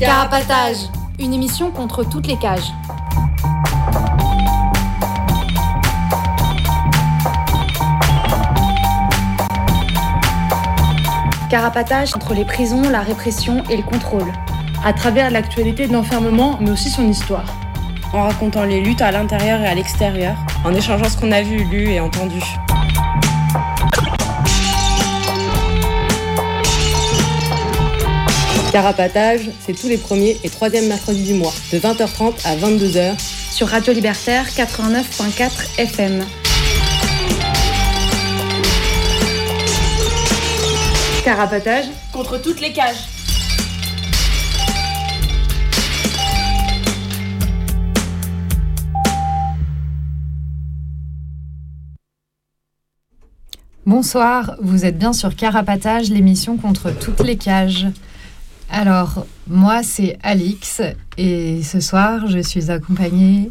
Carapatage, une émission contre toutes les cages. Carapatage contre les prisons, la répression et le contrôle. À travers l'actualité de l'enfermement, mais aussi son histoire. En racontant les luttes à l'intérieur et à l'extérieur. En échangeant ce qu'on a vu, lu et entendu. Carapatage, c'est tous les premiers et troisièmes mercredis du mois, de 20h30 à 22h. Sur Radio Libertaire 89.4 FM. Carapatage contre toutes les cages. Bonsoir, vous êtes bien sur Carapatage, l'émission contre toutes les cages. Alors, moi, c'est Alix et ce soir, je suis accompagnée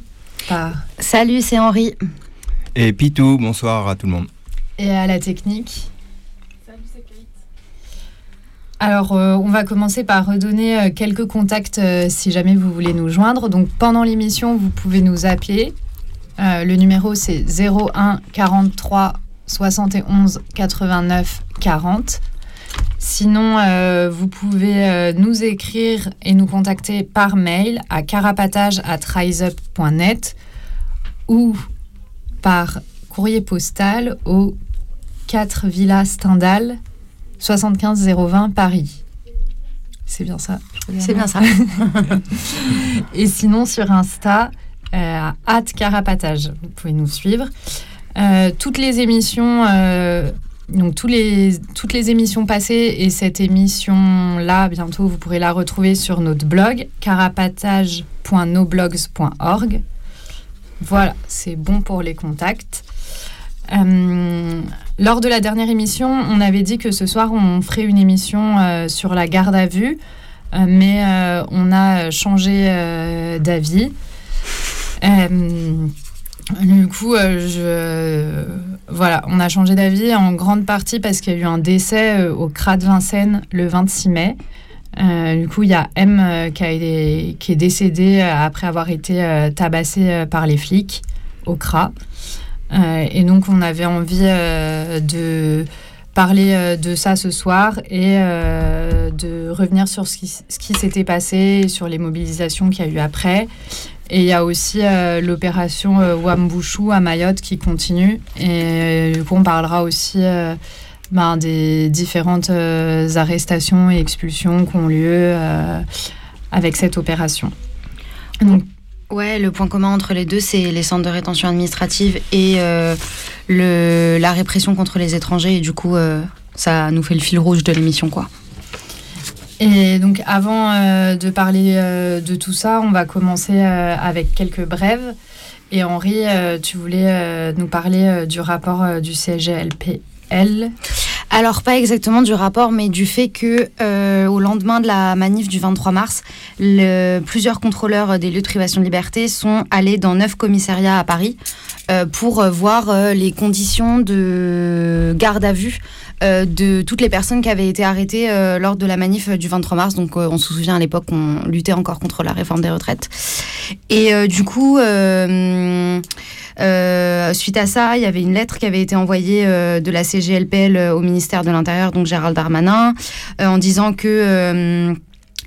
par. Salut, c'est Henri. Et Pitou, bonsoir à tout le monde. Et à la technique. Salut, c'est Kate. Alors, euh, on va commencer par redonner euh, quelques contacts euh, si jamais vous voulez nous joindre. Donc, pendant l'émission, vous pouvez nous appeler. le numéro, c'est 01 43 71 89 40. Sinon, euh, vous pouvez euh, nous écrire et nous contacter par mail à carapatage@riseup.net ou par courrier postal au 4 Villa Stendhal 75020 Paris. C'est bien ça C'est bien ça. et sinon sur Insta euh, à carapatage. Vous pouvez nous suivre. Toutes les émissions donc tous les, toutes les émissions passées et cette émission-là, bientôt, vous pourrez la retrouver sur notre blog carapatage.noblogs.org. Voilà, c'est bon pour les contacts. Euh, lors de la dernière émission, on avait dit que ce soir, on ferait une émission euh, sur la garde à vue, euh, mais on a changé d'avis. Du coup, je, voilà, on a changé d'avis en grande partie parce qu'il y a eu un décès euh, au CRA de Vincennes le 26 mai. Euh, du coup, il y a M euh, qui, est décédé après avoir été tabassé par les flics au CRA. et donc, on avait envie de parler de ça ce soir et de revenir sur ce qui, qui s'était passé, sur les mobilisations qu'il y a eu après et il y a aussi euh, l'opération euh, à Mayotte qui continue. Et euh, du coup, on parlera aussi ben, des différentes arrestations et expulsions qui ont lieu avec cette opération. Donc, Ouais, le point commun entre les deux, c'est les centres de rétention administrative et la répression contre les étrangers. Et du coup, ça nous fait le fil rouge de l'émission, quoi. Et donc avant euh, de parler euh, de tout ça, on va commencer euh, avec quelques brèves. Et Henri, tu voulais nous parler du rapport du CGLPL alors pas exactement du rapport, mais du fait que au lendemain de la manif du 23 mars, plusieurs contrôleurs des lieux de privation de liberté sont allés dans neuf commissariats à Paris pour voir les conditions de garde à vue de toutes les personnes qui avaient été arrêtées euh, lors de la manif du 23 mars. Donc, euh, on se souvient à l'époque qu'on luttait encore contre la réforme des retraites. Et du coup, suite à ça, il y avait une lettre qui avait été envoyée de la CGLPL au ministère de l'Intérieur, donc Gérald Darmanin, en disant que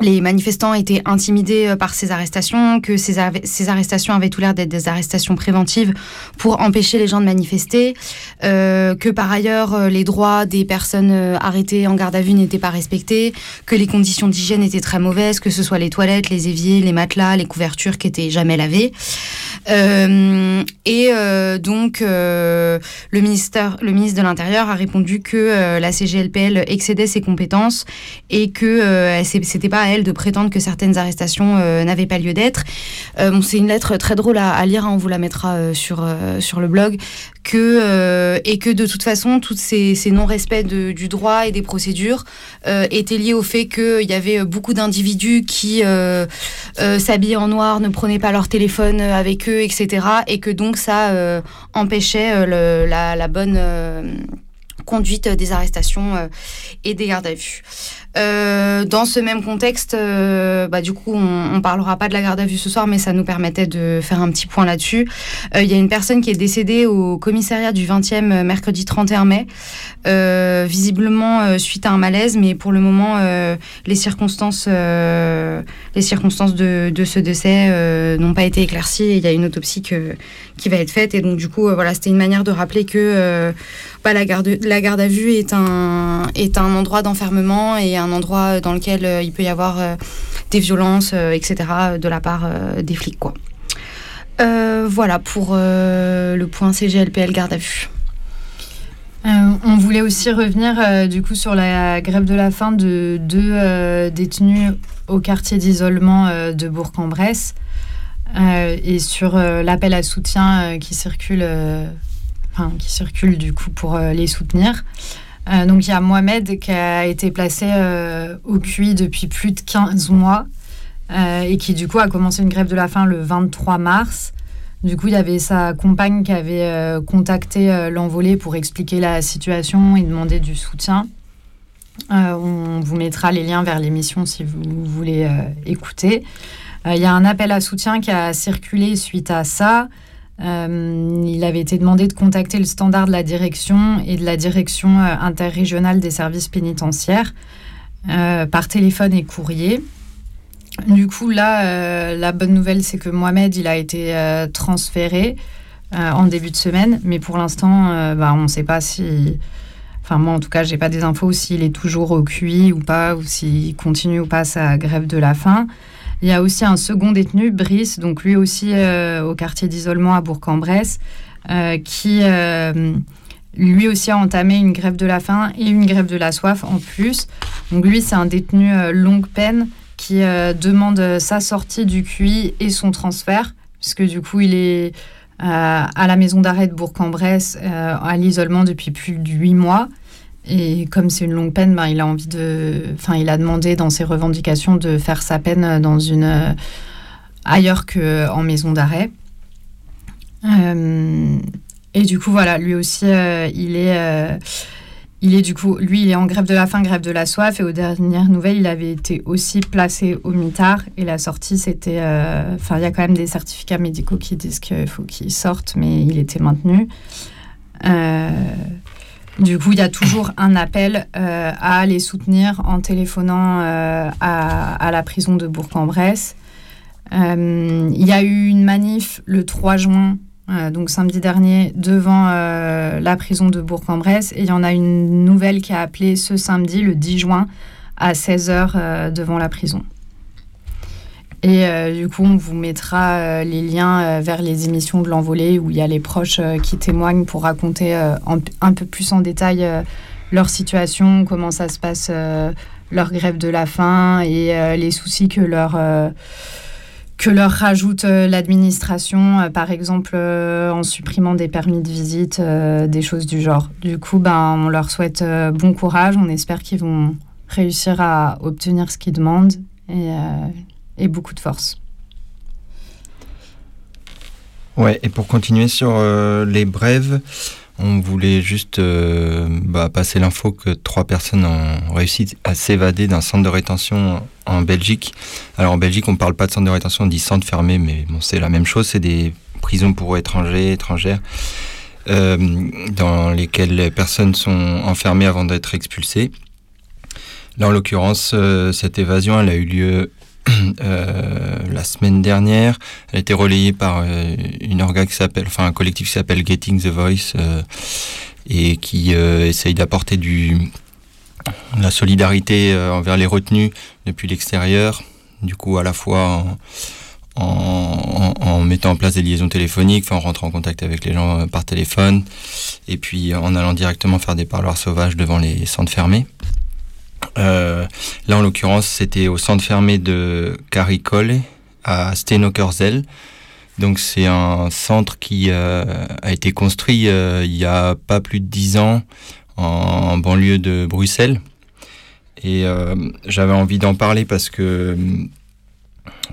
les manifestants étaient intimidés euh, par ces arrestations, que ces, arrestations avaient tout l'air d'être des arrestations préventives pour empêcher les gens de manifester, euh, que par ailleurs euh, les droits des personnes arrêtées en garde à vue n'étaient pas respectés, que les conditions d'hygiène étaient très mauvaises, que ce soit les toilettes, les éviers, les matelas, les couvertures qui étaient jamais lavées. et donc le ministère, le ministre de l'Intérieur a répondu que la CGLPL excédait ses compétences et que c'était pas elle de prétendre que certaines arrestations n'avaient pas lieu d'être. bon, c'est une lettre très drôle à, lire, hein, on vous la mettra sur, sur le blog, et que de toute façon, tous ces, non-respects du droit et des procédures étaient liés au fait qu'il y avait beaucoup d'individus qui s'habillaient en noir, ne prenaient pas leur téléphone avec eux, etc. Et que donc ça empêchait la, bonne conduite des arrestations euh, et des gardes à vue. Euh, dans ce même contexte, euh, bah, du coup, on, on parlera pas de la garde à vue ce soir, mais ça nous permettait de faire un petit point là-dessus. Il y a une personne qui est décédée au commissariat du 20e mercredi 31 mai, visiblement suite à un malaise, mais pour le moment, les circonstances, les circonstances de, ce décès n'ont pas été éclaircies. Il y a une autopsie qui va être faite, et donc du coup, voilà, c'était une manière de rappeler que la, garde, la garde à vue est un, est un endroit d'enfermement et un endroit dans lequel euh, il peut y avoir euh, des violences, euh, etc., de la part des flics. Quoi. voilà pour le point CGLPL garde à vue. on voulait aussi revenir du coup sur la grève de la faim de deux détenus au quartier d'isolement de Bourg-en-Bresse et sur l'appel à soutien qui circule qui circulent du coup pour euh, les soutenir. Euh, donc il y a Mohamed qui a été placé euh, au QI depuis plus de 15 mois et qui du coup a commencé une grève de la faim le 23 mars. Du coup, il y avait sa compagne qui avait contacté l'envolé pour expliquer la situation et demander du soutien. on vous mettra les liens vers l'émission si vous voulez écouter. Il y a un appel à soutien qui a circulé suite à ça. Euh, il avait été demandé de contacter le standard de la direction et de la direction euh, interrégionale des services pénitentiaires euh, par téléphone et courrier. Du coup, là, la bonne nouvelle, c'est que Mohamed, il a été transféré en début de semaine, mais pour l'instant, bah, on ne sait pas si... Enfin, moi, en tout cas, j'ai pas des infos s'il est toujours au QI ou pas, ou s'il continue ou pas sa grève de la faim. Il y a aussi un second détenu, Brice, donc lui aussi euh, au quartier d'isolement à Bourg-en-Bresse, euh, qui euh, lui aussi a entamé une grève de la faim et une grève de la soif en plus. Donc lui, c'est un détenu longue peine qui demande sa sortie du QI et son transfert, puisque du coup, il est à la maison d'arrêt de Bourg-en-Bresse à l'isolement depuis plus de huit mois. Et comme c'est une longue peine, ben, il a envie de, enfin, il a demandé dans ses revendications de faire sa peine dans une euh, ailleurs que en maison d'arrêt. Euh, et du coup, voilà, lui aussi, euh, il est, il est du coup, lui, il est en grève de la faim, grève de la soif. Et aux dernières nouvelles, il avait été aussi placé au mitard. Et la sortie, c'était, enfin, il y a quand même des certificats médicaux qui disent qu'il faut qu'il sorte, mais il était maintenu. Du coup, il y a toujours un appel euh, à les soutenir en téléphonant euh, à, la prison de Bourg-en-Bresse. Euh, il y a eu une manif le 3 juin, donc samedi dernier, devant la prison de Bourg-en-Bresse. Et il y en a une nouvelle qui a appelé ce samedi, le 10 juin, à 16h devant la prison. Et euh, du coup, on vous mettra euh, les liens euh, vers les émissions de l'envolée où il y a les proches qui témoignent pour raconter un peu plus en détail leur situation, comment ça se passe, leur grève de la faim et les soucis que leur rajoute l'administration, par exemple en supprimant des permis de visite, des choses du genre. Du coup, ben, on leur souhaite bon courage, on espère qu'ils vont réussir à obtenir ce qu'ils demandent et beaucoup de force. Ouais, et pour continuer sur euh, les brèves, on voulait juste euh, bah, passer l'info que trois personnes ont réussi à s'évader d'un centre de rétention en Belgique. Alors en Belgique, on ne parle pas de centre de rétention, on dit centre fermé, mais bon, c'est la même chose, c'est des prisons pour étrangers, étrangères, euh, dans lesquelles les personnes sont enfermées avant d'être expulsées. Là, en l'occurrence, cette évasion, elle a eu lieu euh, la semaine dernière. Elle a été relayée par euh, une orga qui s'appelle, enfin un collectif qui s'appelle Getting the Voice euh, et qui essaye d'apporter du la solidarité envers les retenus depuis l'extérieur. Du coup, à la fois en, en, mettant en place des liaisons téléphoniques, en rentrant en contact avec les gens par téléphone, et puis en allant directement faire des parloirs sauvages devant les centres fermés. Là, en l'occurrence, c'était au centre fermé de Caricole à Stenokerzel. Donc c'est un centre qui a été construit il y a pas plus de dix ans en, banlieue de Bruxelles. Et j'avais envie d'en parler parce que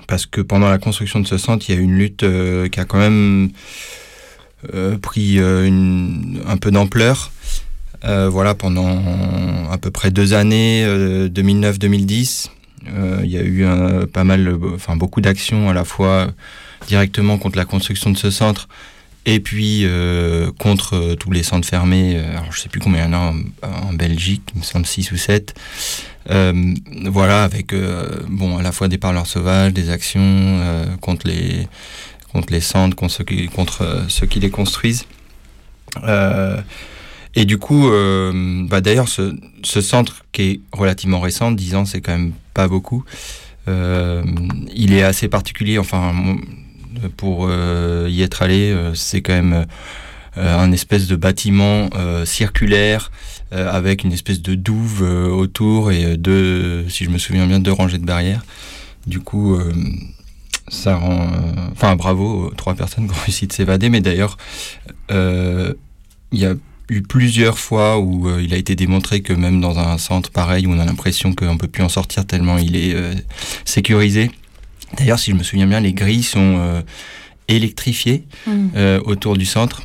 parce que pendant la construction de ce centre, il y a une lutte qui a quand même euh, pris euh, un peu d'ampleur. Euh, voilà, pendant à peu près deux années, 2009-2010, il y a eu pas mal, enfin beaucoup d'actions à la fois directement contre la construction de ce centre et puis contre tous les centres fermés. alors je sais plus combien il y en a en, Belgique, il me semble 6 ou 7. voilà, avec à la fois des parleurs sauvages, des actions contre les centres, contre euh, ceux qui les construisent. Euh, et du coup, euh, bah d'ailleurs, ce, ce, centre qui est relativement récent, 10 ans, c'est quand même pas beaucoup. il est assez particulier. Enfin, pour y être allé, c'est quand même un espèce de bâtiment circulaire avec une espèce de douve autour et deux, si je me souviens bien, deux rangées de barrières. Du coup, ça rend. Euh, enfin, bravo aux trois personnes qui ont réussi de s'évader. Mais d'ailleurs, euh, il y a eu plusieurs fois où euh, il a été démontré que même dans un centre pareil, où on a l'impression qu'on ne peut plus en sortir tellement il est sécurisé. D'ailleurs, si je me souviens bien, les grilles sont électrifiées mmh. autour du centre.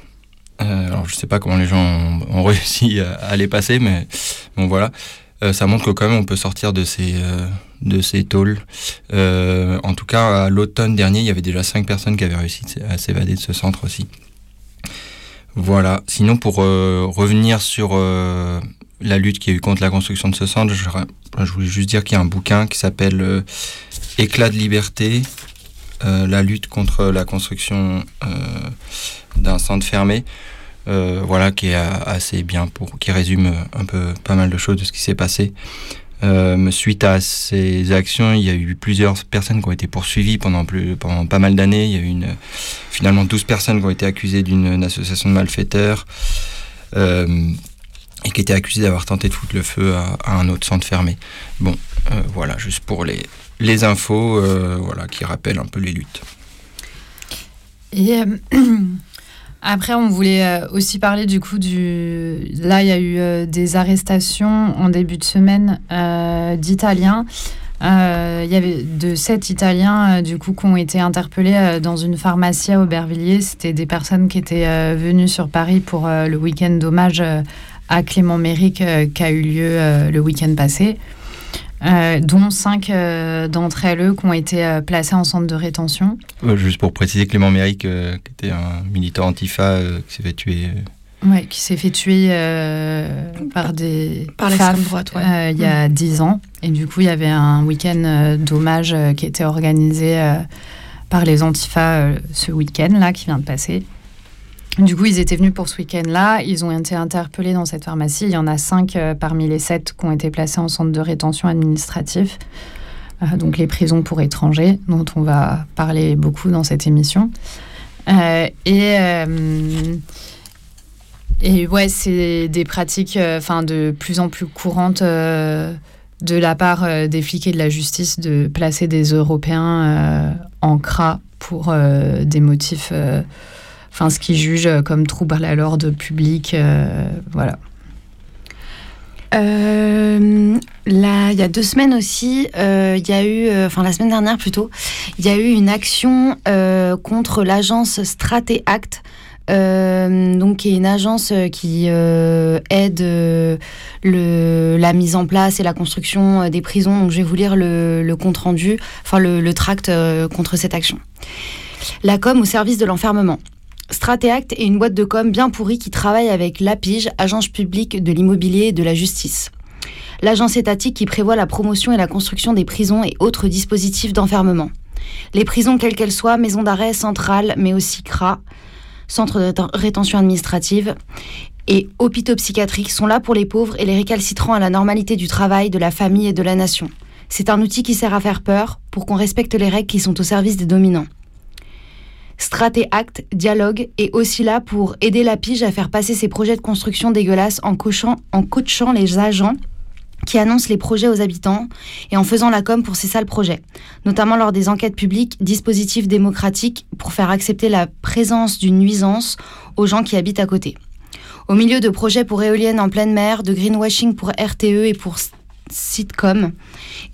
alors, je ne sais pas comment les gens ont, réussi à, les passer, mais bon, voilà. ça montre que quand même on peut sortir de ces, de ces tôles. Euh, en tout cas, à l'automne dernier, il y avait déjà cinq personnes qui avaient réussi à s'évader de ce centre aussi. Voilà. Sinon, pour euh, revenir sur euh, la lutte qui a eu contre la construction de ce centre, je, je voulais juste dire qu'il y a un bouquin qui s'appelle Éclat de liberté, la lutte contre la construction d'un centre fermé. voilà, qui est assez bien pour, qui résume un peu pas mal de choses de ce qui s'est passé. Euh, suite à ces actions, il y a eu plusieurs personnes qui ont été poursuivies pendant, plus, pendant pas mal d'années. Il y a eu une, finalement 12 personnes qui ont été accusées d'une association de malfaiteurs euh, et qui étaient accusées d'avoir tenté de foutre le feu à, un autre centre fermé. Bon, euh, voilà, juste pour les, les infos voilà, qui rappellent un peu les luttes. Et Après, on voulait euh, aussi parler du coup du. Là, il y a eu euh, des arrestations en début de semaine euh, d'Italiens. Il y avait de sept Italiens du coup qui ont été interpellés dans une pharmacie à Aubervilliers. C'était des personnes qui étaient venues sur Paris pour le week-end d'hommage à Clément Méric qui a eu lieu le week-end passé. Euh, dont cinq euh, d'entre elles qui ont été euh, placées en centre de rétention. juste pour préciser, Clément Méric, qui était un militant antifa qui s'est fait tuer. Ouais, qui s'est fait tuer par des par femmes droite, il y a mm. dix ans. Et du coup, il y avait un week-end d'hommage qui était organisé par les antifas ce week-end-là qui vient de passer. Du coup, ils étaient venus pour ce week-end-là. Ils ont été interpellés dans cette pharmacie. Il y en a cinq euh, parmi les sept qui ont été placés en centre de rétention administratif. Euh, donc les prisons pour étrangers, dont on va parler beaucoup dans cette émission. Euh, et, ouais, c'est des pratiques enfin de plus en plus courantes de la part des flics et de la justice de placer des Européens en CRA pour des motifs enfin ce qu'ils jugent euh, comme trouble à l'ordre public, euh, voilà. Euh, il y a deux semaines aussi, il y a eu, enfin la semaine dernière plutôt, il y a eu une action contre l'agence Stratéact, donc qui est une agence qui aide la mise en place et la construction des prisons. Donc je vais vous lire le, compte rendu, enfin le, le tract contre cette action. La com au service de l'enfermement. Stratéact est une boîte de com bien pourrie qui travaille avec l'APIGE, agence publique de l'immobilier et de la justice. L'agence étatique qui prévoit la promotion et la construction des prisons et autres dispositifs d'enfermement. Les prisons, quelles qu'elles soient, maisons d'arrêt, centrales, mais aussi CRA, centre de rétention administrative, et hôpitaux psychiatriques sont là pour les pauvres et les récalcitrants à la normalité du travail, de la famille et de la nation. C'est un outil qui sert à faire peur pour qu'on respecte les règles qui sont au service des dominants. Straté Act, Dialogue est aussi là pour aider la pige à faire passer ses projets de construction dégueulasses en, coachant, en les agents qui annonce les projets aux habitants et en faisant la com pour ces sales projets, notamment lors des enquêtes publiques, dispositifs démocratiques pour faire accepter la présence d'une nuisance aux gens qui habitent à côté. Au milieu de projets pour éoliennes en pleine mer, de greenwashing pour RTE et pour sitcom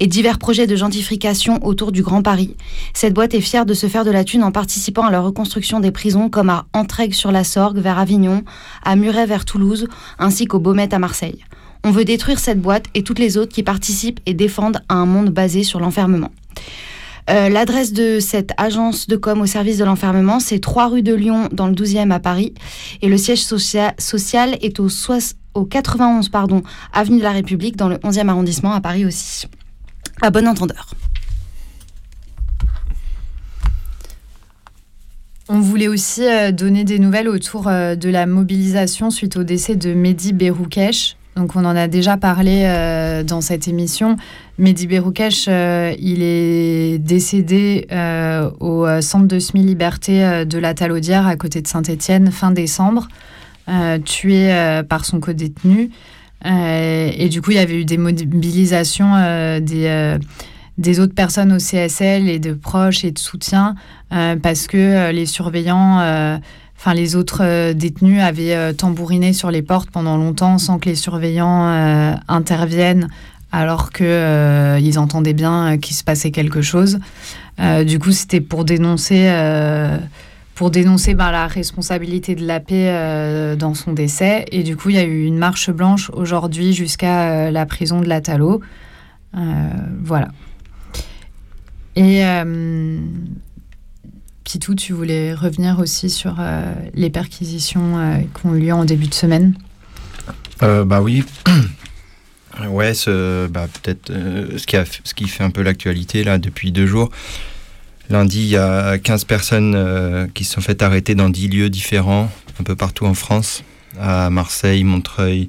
et divers projets de gentrification autour du Grand Paris. Cette boîte est fière de se faire de la thune en participant à la reconstruction des prisons comme à Entraigue sur la Sorgue vers Avignon, à Muret vers Toulouse, ainsi qu'au Baumette à Marseille. On veut détruire cette boîte et toutes les autres qui participent et défendent à un monde basé sur l'enfermement. Euh, l'adresse de cette agence de com au service de l'enfermement, c'est 3 rue de Lyon dans le 12e à Paris. Et le siège social est au, au 91 pardon, avenue de la République dans le 11e arrondissement à Paris aussi. À bon entendeur. On voulait aussi euh, donner des nouvelles autour euh, de la mobilisation suite au décès de Mehdi Beroukesh. Donc on en a déjà parlé euh, dans cette émission. Mehdi Beroukesh, il est décédé au centre de semi-liberté de la Talaudière à côté de Saint-Étienne fin décembre, tué par son co-détenu. et du coup, il y avait eu des mobilisations des des autres personnes au CSL et de proches et de soutien euh, parce que euh, les surveillants, euh, enfin les autres détenus avaient tambouriné sur les portes pendant longtemps sans que les surveillants interviennent alors qu'ils entendaient bien qu'il se passait quelque chose. du coup, c'était pour dénoncer pour dénoncer ben, la responsabilité de la paix dans son décès. Et du coup, il y a eu une marche blanche aujourd'hui jusqu'à la prison de la Talo. voilà. Et euh, Pitou, tu voulais revenir aussi sur euh, les perquisitions euh, qui ont lieu en début de semaine Bah oui. ouais, ce, bah, peut-être ce, qui a, ce qui fait un peu l'actualité là depuis deux jours. Lundi, il y a 15 personnes qui se sont faites arrêter dans 10 lieux différents, un peu partout en France, à Marseille, Montreuil,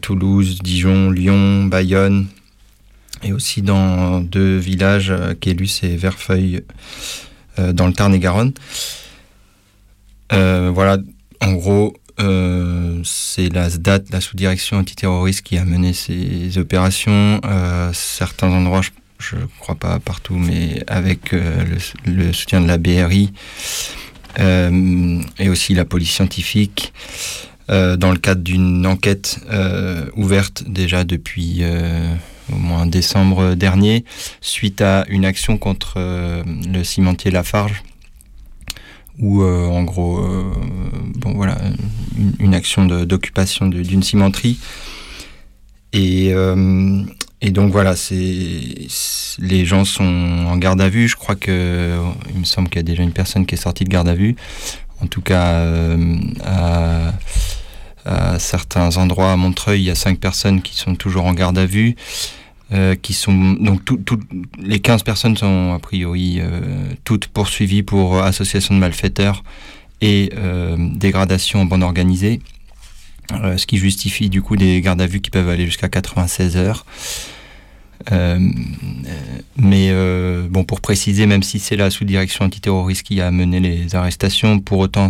Toulouse, Dijon, Lyon, Bayonne, et aussi dans deux villages, euh, Quélus et Verfeuille, euh, dans le Tarn-et-Garonne. Euh, voilà, en gros, c'est la SDAT, la sous-direction antiterroriste, qui a mené ces opérations. certains endroits, je ne crois pas partout, mais avec le, soutien de la BRI et aussi la police scientifique. dans le cadre d'une enquête ouverte déjà depuis au moins décembre dernier, suite à une action contre euh, le cimentier Lafarge, où euh, en gros, euh, bon voilà, une, action d'occupation d'une cimenterie. Et, et donc voilà, c'est les gens sont en garde à vue. Je crois que il me semble qu'il y a déjà une personne qui est sortie de garde à vue. En tout cas, à certains endroits à Montreuil, il y a cinq personnes qui sont toujours en garde à vue. Euh, qui sont donc tout, les 15 personnes sont a priori euh, toutes poursuivies pour association de malfaiteurs et euh, dégradation en bande organisée, ce qui justifie du coup des gardes à vue qui peuvent aller jusqu'à 96 heures. Mais bon, pour préciser, même si c'est la sous-direction antiterroriste qui a mené les arrestations, pour autant,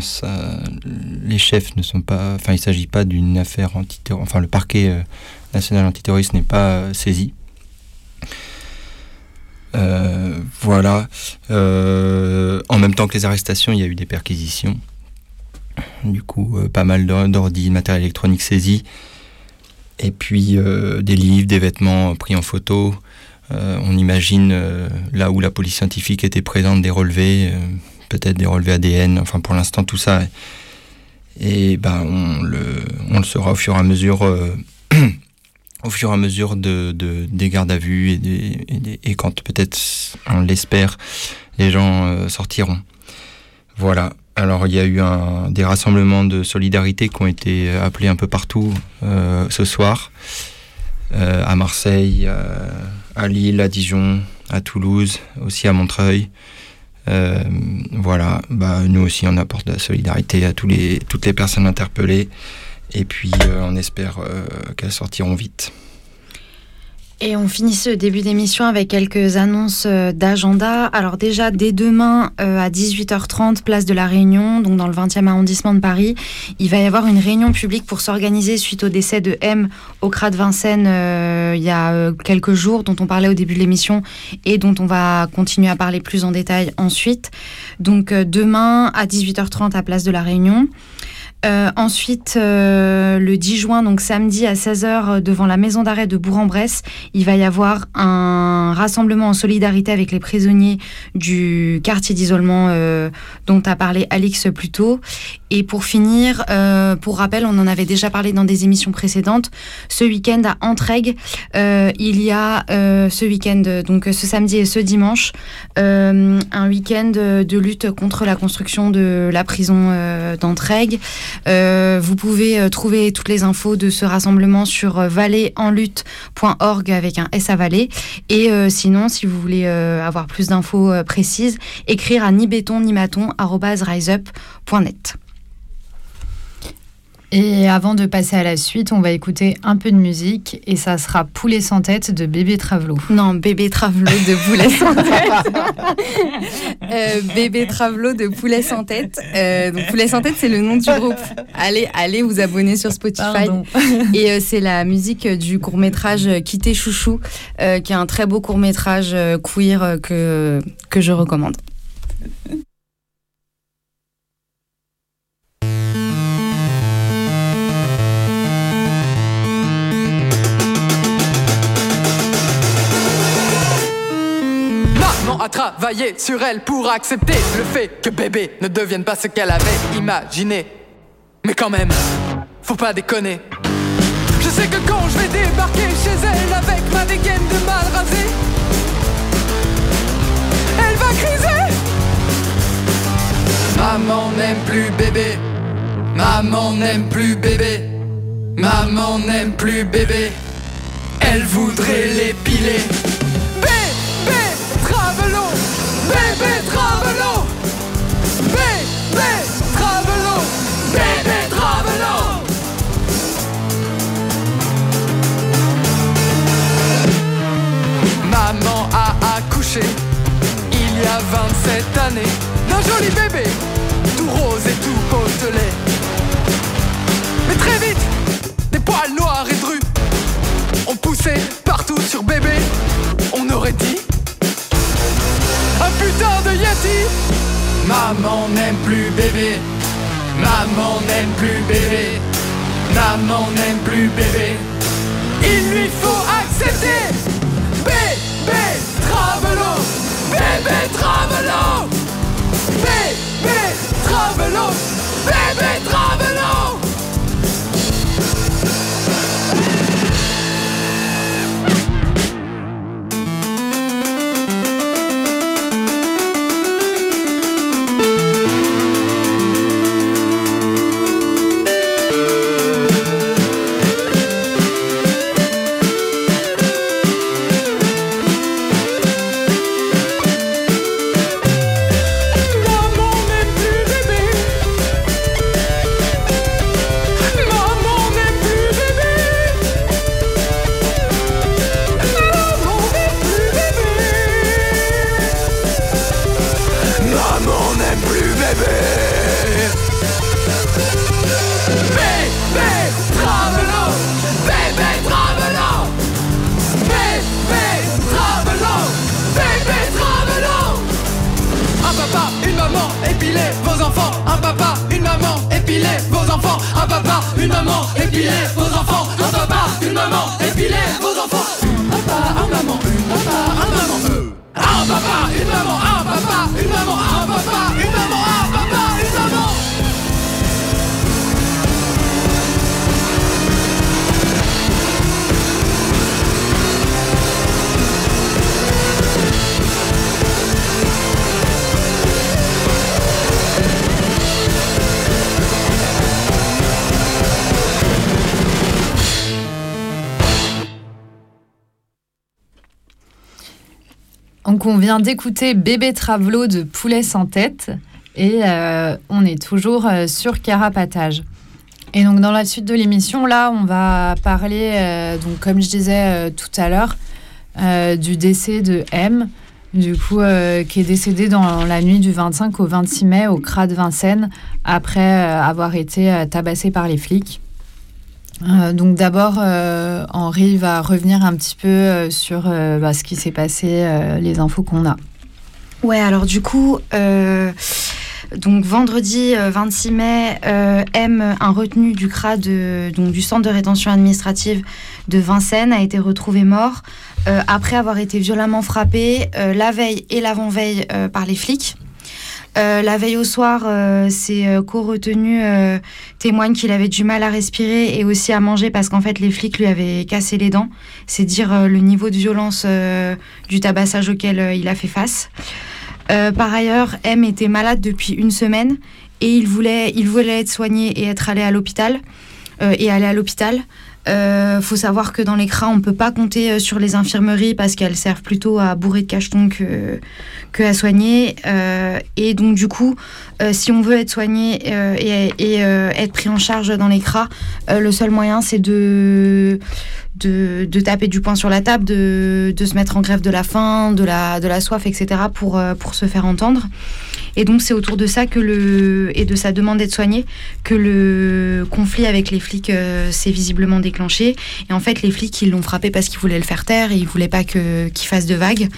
les chefs ne sont pas. Enfin, il ne s'agit pas d'une affaire antiterroriste. Enfin, le parquet national antiterroriste n'est pas saisi. Euh, voilà. Euh, en même temps que les arrestations, il y a eu des perquisitions. Du coup, euh, pas mal d'ordi, matériel électronique saisi. Et puis des livres, des vêtements pris en photo. on imagine là où la police scientifique était présente des relevés, peut-être des relevés ADN. Enfin, pour l'instant, tout ça. Et ben, on le, on le saura au fur et à mesure au fur et à mesure de, des gardes à vue et, et, quand peut-être, on l'espère, les gens euh, sortiront. Voilà. Alors il y a eu un, des rassemblements de solidarité qui ont été appelés un peu partout euh, ce soir, euh, à Marseille, à Lille, à Dijon, à Toulouse, aussi à Montreuil. voilà, bah, nous aussi on apporte de la solidarité à tous les, toutes les personnes interpellées. Et puis, euh, on espère euh, qu'elles sortiront vite. Et on finit ce début d'émission avec quelques annonces euh, d'agenda. Alors déjà, dès demain euh, à 18h30, place de la Réunion, donc dans le 20e arrondissement de Paris, il va y avoir une réunion publique pour s'organiser suite au décès de M au CRA de Vincennes euh, il y a quelques jours, dont on parlait au début de l'émission et dont on va continuer à parler plus en détail ensuite. Donc demain à 18h30 à place de la Réunion. Euh, ensuite, euh, le 10 juin, donc samedi à 16h, euh, devant la maison d'arrêt de Bourg-en-Bresse, il va y avoir un rassemblement en solidarité avec les prisonniers du quartier d'isolement dont a parlé Alix plus tôt. Et pour finir, pour rappel, on en avait déjà parlé dans des émissions précédentes, ce week-end à Entraigues, il y a ce week-end, donc ce samedi et ce dimanche, un week-end de lutte contre la construction de la prison d'Entraigues. Euh, vous pouvez euh, trouver toutes les infos de ce rassemblement sur euh, valéenlutte.org avec un S à Valais. Et sinon, si vous voulez avoir plus d'infos précises, écrire à ni ni. Et avant de passer à la suite, on va écouter un peu de musique et ça sera Poulet sans tête de Bébé Travelo. Non, Bébé Travelo de Poulet sans tête. Euh, bébé Travelo de Poulet sans tête. Euh, donc Poulet sans tête, c'est le nom du groupe. Allez, allez vous abonner sur Spotify. Et euh, c'est la musique du court métrage Quitter Chouchou, qui est un très beau court métrage queer que, que je recommande. À travailler sur elle pour accepter le fait que bébé ne devienne pas ce qu'elle avait imaginé. Mais quand même, faut pas déconner. Je sais que quand je vais débarquer chez elle avec ma dégaine de mal rasé, elle va criser. Maman n'aime plus bébé. Maman n'aime plus bébé. Maman n'aime plus bébé. Elle voudrait l'épiler. Travelo, bébé Travelo, bébé Travelo, bébé Travelo. Maman a accouché il y a 27 années d'un joli bébé, tout rose et tout potelé. Mais très vite, des poils noirs et drus ont poussé partout sur bébé. On aurait dit putain de Yeti. Maman n'aime plus bébé. Maman n'aime plus bébé. Maman n'aime plus bébé. Il lui faut accepter. Bébé Travelo Bébé Travelo Bébé Travelo Bébé Travelo une maman, épilez vos enfants. Un papa, une maman, épilez vos enfants. Un papa, un maman, un papa, un maman. Un papa, une maman, un papa, une maman, un papa, on vient d'écouter Bébé Travelo de Poulet sans tête et euh, on est toujours euh, sur Carapatage. Et donc dans la suite de l'émission, là, on va parler, euh, donc comme je disais tout à l'heure, du décès de M, du coup, qui est décédé dans la nuit du 25 au 26 mai au CRA de Vincennes après avoir été tabassé par les flics. Donc d'abord, Henri va revenir un petit peu sur bah, ce qui s'est passé, les infos qu'on a. Ouais, alors du coup, donc vendredi 26 euh, mai, euh, M, un retenu du CRA donc du centre de rétention administrative de Vincennes, a été retrouvé mort euh, après avoir été violemment frappé la veille et l'avant-veille par les flics. La veille au soir, ses co-retenus témoignent qu'il avait du mal à respirer et aussi à manger parce qu'en fait les flics lui avaient cassé les dents. C'est dire le niveau de violence du tabassage auquel il a fait face. Euh, par ailleurs, M était malade depuis une semaine et il voulait, il voulait être soigné et être allé à l'hôpital euh, et aller à l'hôpital. Euh, faut savoir que dans les CRA, on peut pas compter euh, sur les infirmeries parce qu'elles servent plutôt à bourrer de cachetons que, à soigner. et donc du coup, si on veut être soigné et, et être pris en charge dans les CRA, le seul moyen c'est de de, de, taper du poing sur la table, de, de, se mettre en grève de la faim, de la, de la soif, etc. pour, euh, pour se faire entendre. Et donc c'est autour de ça que le et de sa demande d'être soigné que le conflit avec les flics euh, s'est visiblement déclenché. Et en fait, les flics ils l'ont frappé parce qu'ils voulaient le faire taire et ils voulaient pas qu'il fasse de vagues.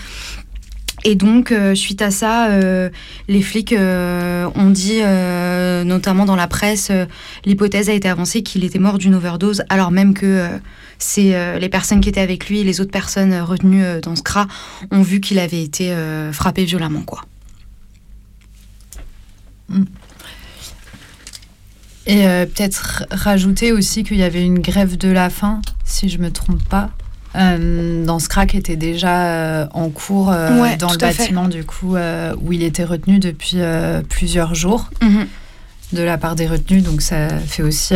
Et donc, euh, suite à ça, les flics ont dit, notamment dans la presse, l'hypothèse a été avancée qu'il était mort d'une overdose, alors même que c'est euh, les personnes qui étaient avec lui et les autres personnes euh, retenues euh, dans ce CRA ont vu qu'il avait été frappé violemment. Quoi. Mm. Et peut-être rajouter aussi qu'il y avait une grève de la faim, si je me trompe pas, dans ce CRA qui était déjà en cours dans le bâtiment du coup où il était retenu depuis plusieurs jours mm-hmm. de la part des retenus. Donc ça fait aussi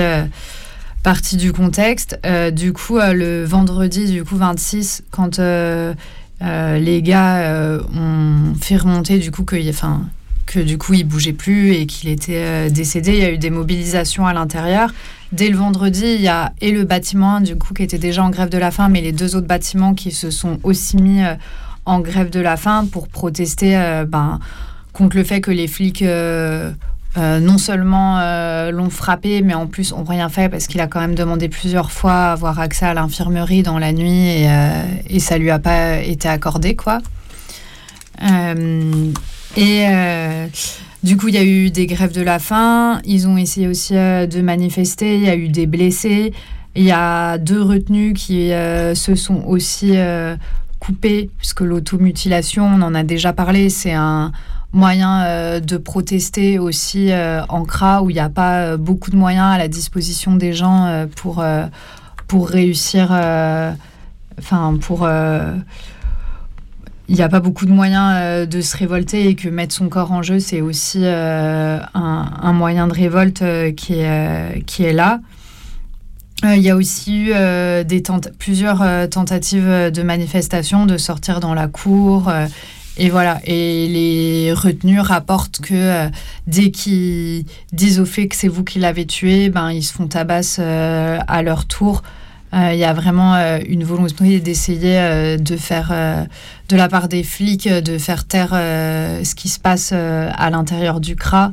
partie du contexte. Euh, du coup, euh, le vendredi, du coup 26, quand euh, les gars ont fait remonter du coup que, enfin, que du coup il bougeait plus et qu'il était décédé, il y a eu des mobilisations à l'intérieur. Dès le vendredi, il y a et le bâtiment du coup qui était déjà en grève de la faim, mais les deux autres bâtiments qui se sont aussi mis en grève de la faim pour protester ben, contre le fait que les flics euh, non seulement euh, l'ont frappé, mais en plus ont rien fait parce qu'il a quand même demandé plusieurs fois avoir accès à l'infirmerie dans la nuit et, euh, et, ça lui a pas été accordé, quoi. et du coup, il y a eu des grèves de la faim. Ils ont essayé aussi de manifester. Il y a eu des blessés. Il y a deux retenus qui se sont aussi coupés, puisque l'automutilation, on en a déjà parlé, c'est un moyen euh, de protester aussi euh, en CRA où il n'y a pas euh, beaucoup de moyens à la disposition des gens pour, pour réussir, enfin pour... il n'y a pas beaucoup de moyens de se révolter et que mettre son corps en jeu, c'est aussi un, moyen de révolte qui, est, qui est là. Il y a aussi eu plusieurs tentatives de manifestation, de sortir dans la cour et voilà, et les retenus rapportent que euh, dès qu'ils disent au fait que c'est vous qui l'avez tué, ben, ils se font tabasse euh, à leur tour. Euh, il y a vraiment une volonté d'essayer de faire, de la part des flics, de faire taire ce qui se passe à l'intérieur du CRA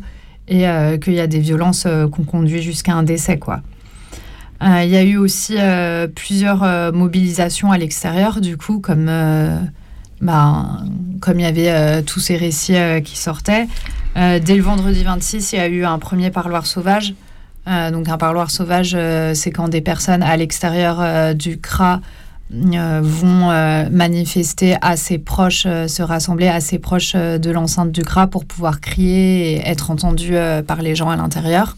et qu'il y a des violences qu'on conduit jusqu'à un décès. quoi. Il y a eu aussi plusieurs mobilisations à l'extérieur, du coup, comme bah, comme il y avait euh, tous ces récits euh, qui sortaient, euh, dès le vendredi 26, il y a eu un premier parloir sauvage. donc un parloir sauvage, c'est quand des personnes à l'extérieur du CRA vont manifester assez proches, se rassembler assez proches de l'enceinte du CRA pour pouvoir crier et être entendus par les gens à l'intérieur.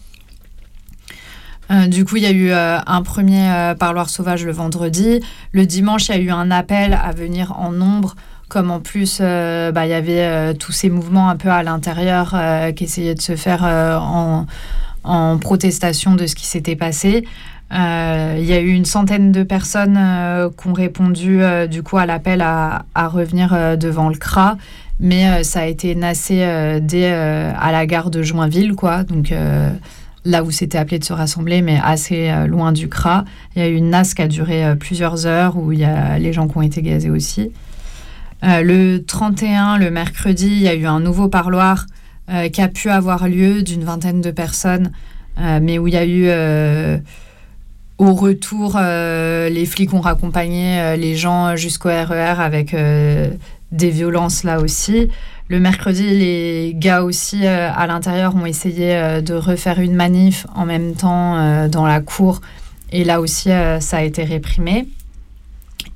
du coup, il y a eu un premier parloir sauvage le vendredi. Le dimanche, il y a eu un appel à venir en nombre comme en plus euh, bah, il y avait euh, tous ces mouvements un peu à l'intérieur euh, qui essayaient de se faire en, protestation de ce qui s'était passé. Il y a eu une centaine de personnes qui ont répondu du coup à l'appel à, revenir devant le CRA, mais ça a été nassé dès à la gare de Joinville, quoi. Donc là où c'était appelé de se rassembler, mais assez loin du CRA. Il y a eu une NAS qui a duré plusieurs heures où il y a les gens qui ont été gazés aussi. Le 31, le mercredi, il y a eu un nouveau parloir qui a pu avoir lieu d'une vingtaine de personnes, mais où il y a eu au retour, les flics ont raccompagné les gens jusqu'au RER e avec des violences là aussi. Le mercredi, les gars aussi euh, à l'intérieur ont essayé euh, de refaire une manif en même temps euh, dans la cour. Et là aussi, ça a été réprimé.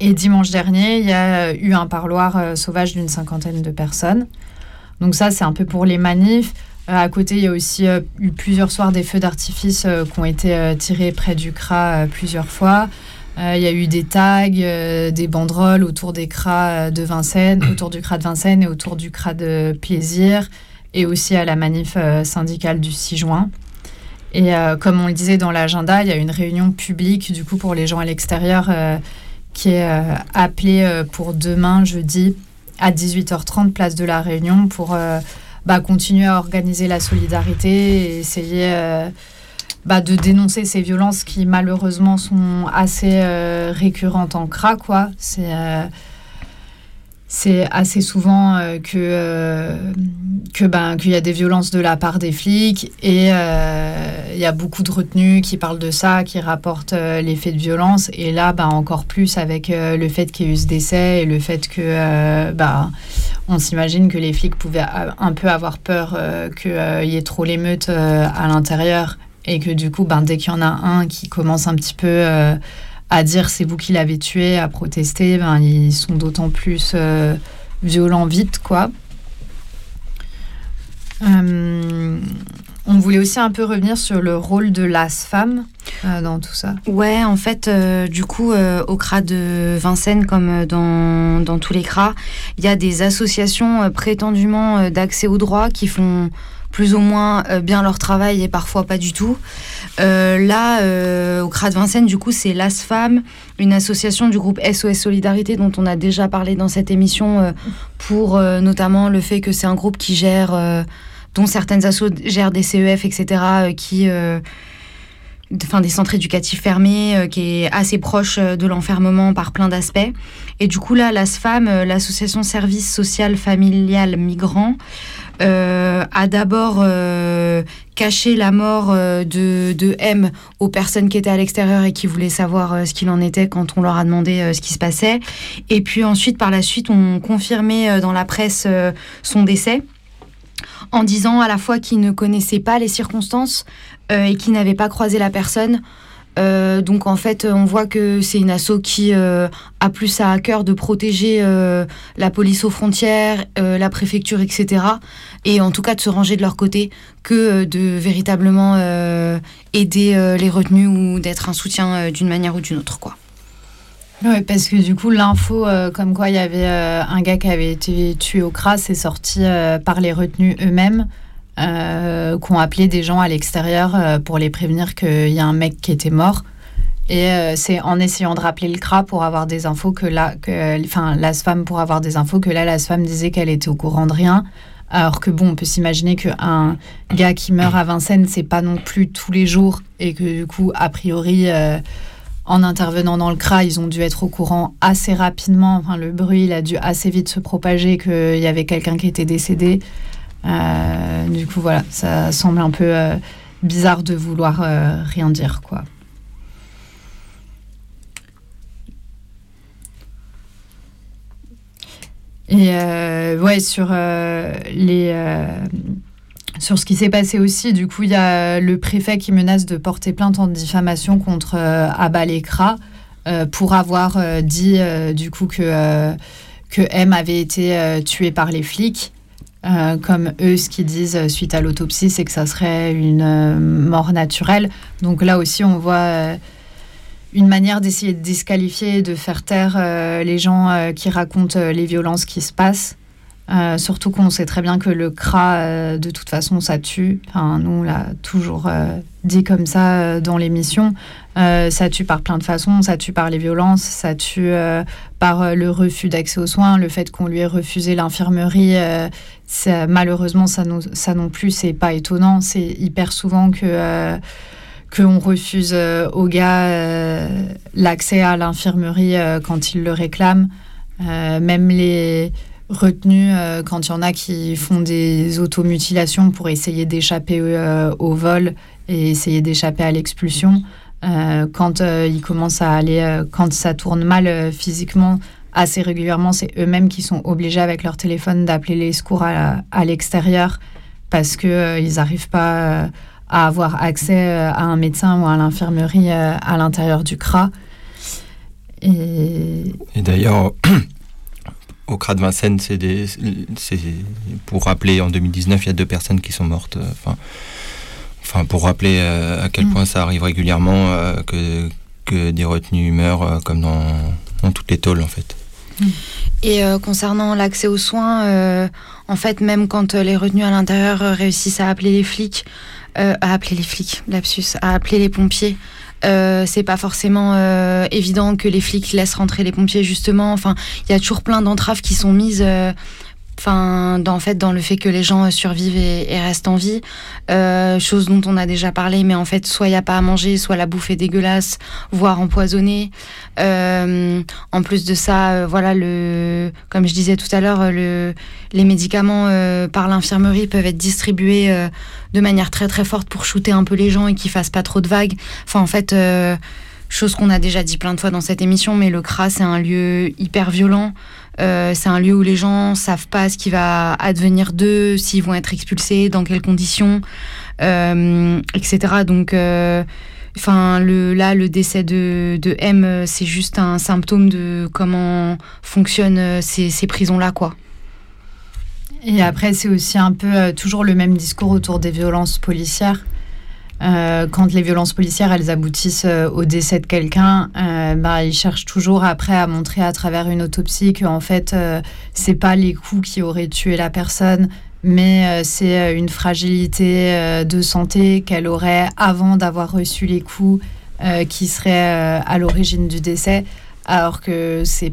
Et dimanche dernier, il y a eu un parloir sauvage d'une cinquantaine de personnes. Donc ça, c'est un peu pour les manifs. à côté, il y a aussi eu plusieurs soirs des feux d'artifice qui ont été tirés près du CRA plusieurs fois. Euh, il y a eu des tags, euh, des banderoles autour des euh, de Vincennes, autour du CRA de Vincennes et autour du CRA de Plaisir, et aussi à la manif syndicale du 6 juin. Et comme on le disait dans l'agenda, il y a une réunion publique du coup pour les gens à l'extérieur qui est appelée pour demain, jeudi, à 18h30, place de la Réunion, pour bah, continuer à organiser la solidarité et essayer bah, de dénoncer ces violences qui malheureusement sont assez euh, récurrentes en CRA. Quoi. C'est, euh, c'est assez souvent euh, que, que ben, qu'il y a des violences de la part des flics et il y a beaucoup de retenues qui parlent de ça, qui rapportent les faits de violence. Et là, ben, encore plus avec le fait qu'il y ait eu ce décès et le fait que ben, on s'imagine que les flics pouvaient un peu avoir peur qu'il y ait trop l'émeute à l'intérieur et que du coup, ben, dès qu'il y en a un qui commence un petit peu euh, à dire c'est vous qui l'avez tué, à protester, ben, ils sont d'autant plus euh, violents vite, quoi. Euh, on voulait aussi un peu revenir sur le rôle de l'AS-femme dans tout ça. Ouais, en fait, du coup, au CRA de Vincennes, comme dans, dans tous les CRA, il y a des associations prétendument d'accès au droit qui font plus ou moins euh, bien leur travail et parfois pas du tout. Euh, là, euh, au CRA de Vincennes, du coup, c'est l'ASFAM, une association du groupe SOS Solidarité dont on a déjà parlé dans cette émission pour notamment le fait que c'est un groupe qui gère, dont certaines assos gèrent des CEF, etc., qui enfin des centres éducatifs fermés, qui est assez proche de l'enfermement par plein d'aspects. Et du coup là, l'ASFAM, l'association Service Social Familial Migrant, euh, a d'abord euh, caché la mort euh, de, de, M aux personnes qui étaient à l'extérieur et qui voulaient savoir ce qu'il en était quand on leur a demandé ce qui se passait. Et puis ensuite, par la suite, on confirmait dans la presse son décès en disant à la fois qu'il ne connaissait pas les circonstances et qu'il n'avait pas croisé la personne. Euh, donc en fait, on voit que c'est une asso qui euh, a plus à cœur de protéger euh, la police aux frontières, la préfecture, etc. Et en tout cas de se ranger de leur côté que de véritablement aider les retenus ou d'être un soutien d'une manière ou d'une autre, quoi. Oui, parce que du coup, l'info, comme quoi il y avait un gars qui avait été tué au CRAS, est sorti par les retenus eux-mêmes. Euh, appelé des gens à l'extérieur euh, pour les prévenir qu'il y a un mec qui était mort. Et euh, c'est en essayant de rappeler le CRA pour avoir des infos que là, enfin, l'ASFAM pour avoir des infos que là, l'ASFAM disait qu'elle était au courant de rien. Alors que bon, on peut s'imaginer qu'un gars qui meurt à Vincennes, c'est pas non plus tous les jours et que du coup, a priori, en intervenant dans le CRA, ils ont dû être au courant assez rapidement. Enfin, le bruit, il a dû assez vite se propager qu'il y avait quelqu'un qui était décédé. Euh, du coup, voilà, ça semble un peu euh, bizarre de vouloir euh, rien dire, quoi. Et ouais, sur les sur ce qui s'est passé aussi, du coup, il y a le préfet qui menace de porter plainte en diffamation contre Abba Lekra pour avoir dit du coup que que M avait été tué par les flics. Euh, comme eux, ce qu'ils disent euh, suite à l'autopsie, c'est que ça serait une euh, mort naturelle. Donc là aussi, on voit une manière d'essayer de disqualifier, de faire taire les gens qui racontent les violences qui se passent. surtout qu'on sait très bien que le CRA, de toute façon, ça tue. Enfin, nous, on l'a toujours dit comme ça dans l'émission. Euh, ça tue par plein de façons, ça tue par les violences, ça tue euh, par euh, le refus d'accès aux soins, le fait qu'on lui ait refusé l'infirmerie. malheureusement, ça, non plus, c'est pas étonnant. C'est hyper souvent que qu'on refuse aux gars l'accès à l'infirmerie quand ils le réclament. même les retenus, quand il y en a qui font des automutilations pour essayer d'échapper au vol et essayer d'échapper à l'expulsion. Euh, quand euh, ils commencent à aller, euh, quand ça tourne mal physiquement, assez régulièrement, c'est eux-mêmes qui sont obligés avec leur téléphone d'appeler les secours à, l'extérieur parce qu'ils n'arrivent pas à avoir accès à un médecin ou à l'infirmerie à l'intérieur du CRA. Et, d'ailleurs, au CRA de Vincennes, c'est pour rappeler, en 2019, il y a deux personnes qui sont mortes. Enfin, pour rappeler euh, à quel mm. point ça arrive régulièrement euh, que, que des retenues meurent euh, comme dans, dans, toutes les tôles en fait. Mm. Et concernant l'accès aux soins, en fait, même quand les retenues à l'intérieur réussissent à appeler les flics, à appeler les flics, lapsus, à appeler les pompiers, c'est pas forcément évident que les flics laissent rentrer les pompiers justement. Enfin, il y a toujours plein d'entraves qui sont mises Enfin, dans, en fait, dans le fait que les gens survivent et, restent en vie, euh, chose dont on a déjà parlé, mais en fait, soit il n'y a pas à manger, soit la bouffe est dégueulasse, voire empoisonnée. Euh, en plus de ça, euh, voilà, le, comme je disais tout à l'heure, le, les médicaments par l'infirmerie peuvent être distribués de manière très très forte pour shooter un peu les gens et qu'ils fassent pas trop de vagues. Enfin, en fait, chose qu'on a déjà dit plein de fois dans cette émission, mais le CRA, c'est un lieu hyper violent. Euh, c'est un lieu où les gens savent pas ce qui va advenir d'eux, s'ils vont être expulsés, dans quelles conditions, euh, etc. Donc, euh, enfin, là, le décès de, M, c'est juste un symptôme de comment fonctionnent ces, ces prisons-là, quoi. Et après, c'est aussi un peu toujours le même discours autour des violences policières. Euh, quand les violences policières elles aboutissent euh, au décès de quelqu'un, euh, bah, ils cherchent toujours après à montrer à travers une autopsie que en fait c'est pas les coups qui auraient tué la personne, mais c'est une fragilité de santé qu'elle aurait avant d'avoir reçu les coups qui serait à l'origine du décès, alors que c'est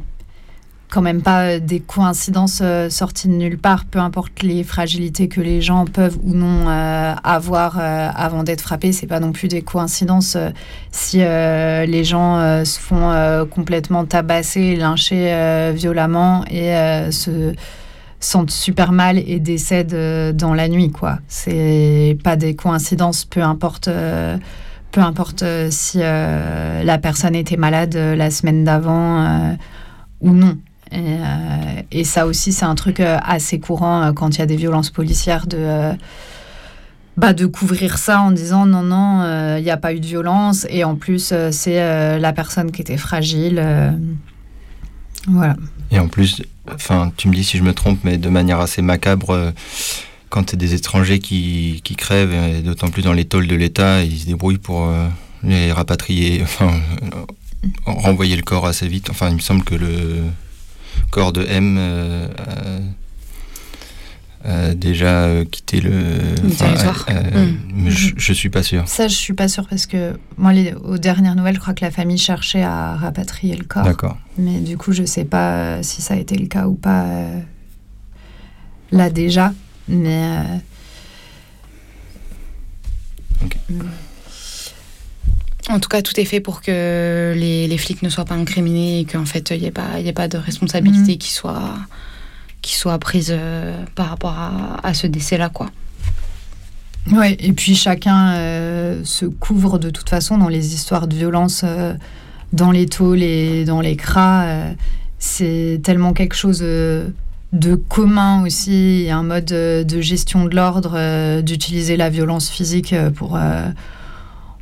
quand même pas euh, des coïncidences euh, sorties de nulle part, peu importe les fragilités que les gens peuvent ou non euh, avoir avant d'être frappés. C'est pas non plus des coïncidences si les gens se font complètement tabasser, lyncher violemment et se sentent super mal et décèdent dans la nuit. quoi. C'est pas des coïncidences, peu importe peu importe si la personne était malade la semaine d'avant ou non. Euh, et, ça aussi, c'est un truc euh, assez courant euh, quand il y a des violences policières de, bah, de couvrir ça en disant non, non, il n'y a pas eu de violence. Et en plus, c'est la personne qui était fragile. voilà. Et en plus, tu me dis si je me trompe, mais de manière assez macabre quand c'est des étrangers qui, qui crèvent, et d'autant plus dans les tôles de l'État, ils se débrouillent pour les rapatrier, enfin, renvoyer le corps assez vite. Enfin, il me semble que le, corps de M euh, euh, déjà euh, quitté le, territoire. Mm. je, je, suis pas sûr. Ça, je suis pas sûr parce que moi, les, aux dernières nouvelles, je crois que la famille cherchait à rapatrier le corps. D'accord. Mais du coup, je sais pas si ça a été le cas ou pas là déjà. Mais. Mm. En tout cas, tout est fait pour que les, flics ne soient pas incriminés et qu'en fait, il n'y ait, pas, ait pas de responsabilité mhm. qui, soit, qui soit prise euh, par rapport à, ce décès-là. quoi. Ouais, et puis chacun euh, se couvre de toute façon dans les histoires de violence euh, dans les tôles et dans les cras. c'est tellement quelque chose de commun aussi, un mode de gestion de l'ordre, d'utiliser la violence physique pour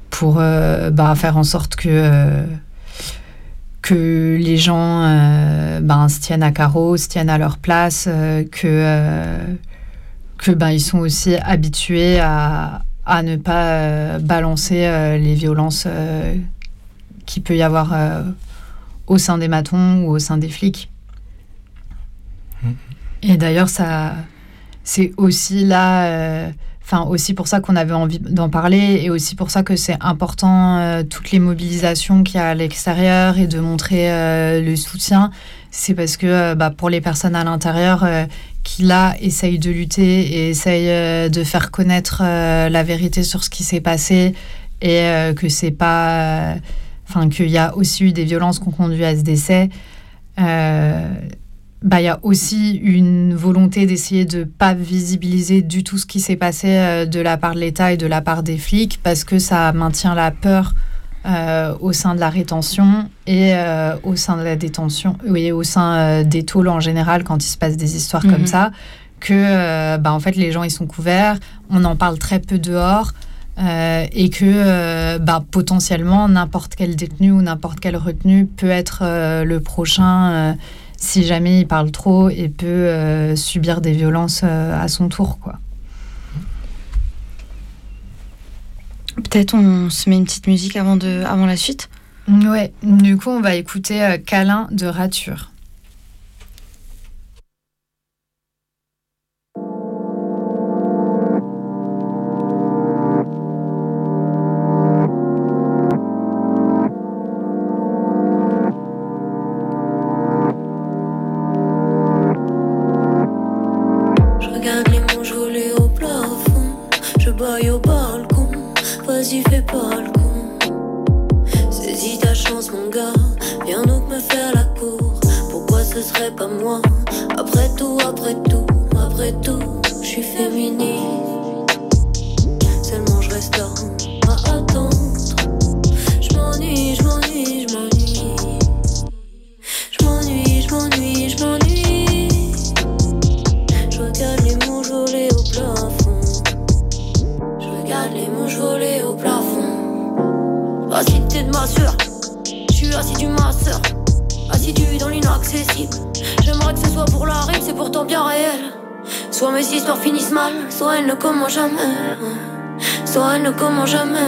pour euh, bah, faire en sorte que, euh, que les gens euh, ben, se tiennent à carreau, se tiennent à leur place, que, que ben, ils sont aussi habitués à, à ne pas balancer les violences qu'il peut y avoir au sein des matons ou au sein des flics. Mmh. Et d'ailleurs, ça, c'est aussi là Enfin, aussi pour ça qu'on avait envie d'en parler et aussi pour ça que c'est important euh, toutes les mobilisations qu'il y a à l'extérieur et de montrer euh, le soutien. C'est parce que euh, bah, pour les personnes à l'intérieur qui là essayent de lutter et essayent de faire connaître la vérité sur ce qui s'est passé et que c'est pas, enfin qu'il y a aussi eu des violences qui ont conduit à ce décès bah, il y a aussi une volonté d'essayer de ne pas visibiliser du tout ce qui s'est passé euh, de la part de l'État et de la part des flics parce que ça maintient la peur euh, au sein de la rétention et euh, au sein de la détention, oui, au sein des tôles en général quand il se passe des histoires comme mhm. ça, que bah, en fait les gens ils sont couverts, on en parle très peu dehors. Et que bah, potentiellement n'importe quel détenu ou n'importe quelle retenue peut être le prochain si jamais il parle trop et peut euh, subir des violences euh, à son tour. quoi. Peut-être on se met une petite musique avant, de, avant la suite? Ouais, du coup on va écouter euh, Câlin de Rature. J'aimerais que ce soit pour la rime, c'est pourtant bien réel. Soit mes histoires finissent mal, soit elles ne commencent jamais. Soit elles ne commencent jamais.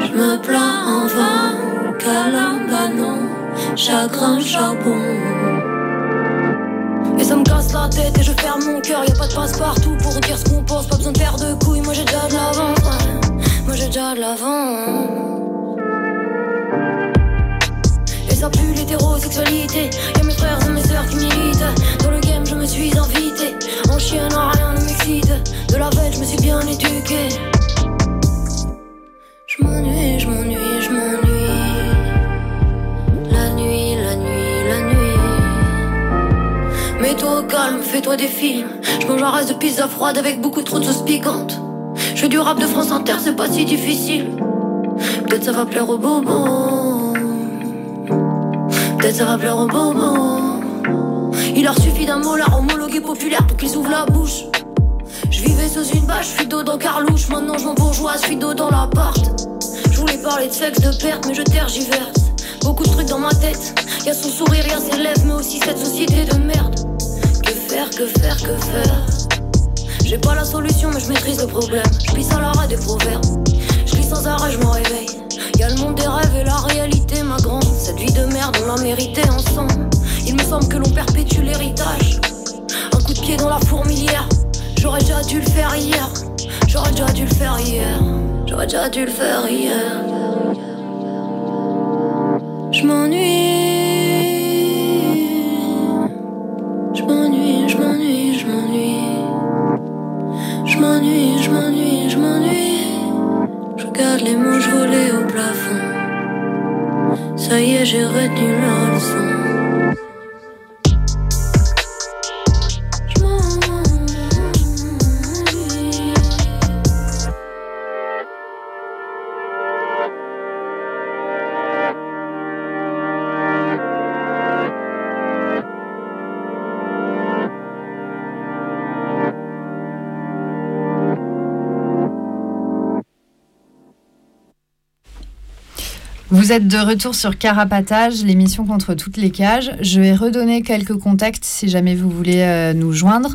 Je me plains en vain, calambanon, chagrin, charbon. Et ça me casse la tête et je ferme mon cœur, y a pas de passe partout pour dire ce qu'on pense, pas besoin de faire de couilles, moi j'ai déjà de l'avant, moi j'ai déjà de l'avant. l'hétérosexualité. Y'a mes frères et mes sœurs qui militent. Dans le game, je me suis invité. En chien, non, rien ne m'excite. De la veille, je me suis bien éduqué. Je m'ennuie, je m'ennuie, je m'ennuie. La nuit, la nuit, la nuit. Mets-toi au calme, fais-toi des films. Je mange un reste de pizza froide avec beaucoup trop de sauce piquante. Je fais du rap de France Inter, c'est pas si difficile. Peut-être ça va plaire aux bobos. Peut-être ça va plaire au moment. Il leur suffit d'un mot, leur homologué populaire pour qu'ils ouvrent la bouche. Je vivais sous une bâche, suis dos dans Carlouche. Maintenant je m'en bourgeois, suis dos dans l'appart. Je voulais parler de sexe, de perte, mais je tergiverse. Beaucoup de trucs dans ma tête. Y'a son sourire, y'a ses lèvres, mais aussi cette société de merde. Que faire, que faire, que faire? J'ai pas la solution, mais je maîtrise le problème. Je pisse à l'arrêt des proverbes. Je lis sans arrêt, je m'en réveille. Y'a le monde des rêves et la réalité, ma grande. Cette vie de merde, on l'a méritée ensemble. Il me semble que l'on perpétue l'héritage. Un coup de pied dans la fourmilière. J'aurais déjà dû le faire hier. J'aurais déjà dû le faire hier. J'aurais déjà dû le faire hier. Je m'ennuie. regarde les mouches voler au plafond. Ça y est, j'ai retenu la leçon. Vous êtes de retour sur Carapatage, l'émission contre toutes les cages. Je vais redonner quelques contacts si jamais vous voulez euh, nous joindre.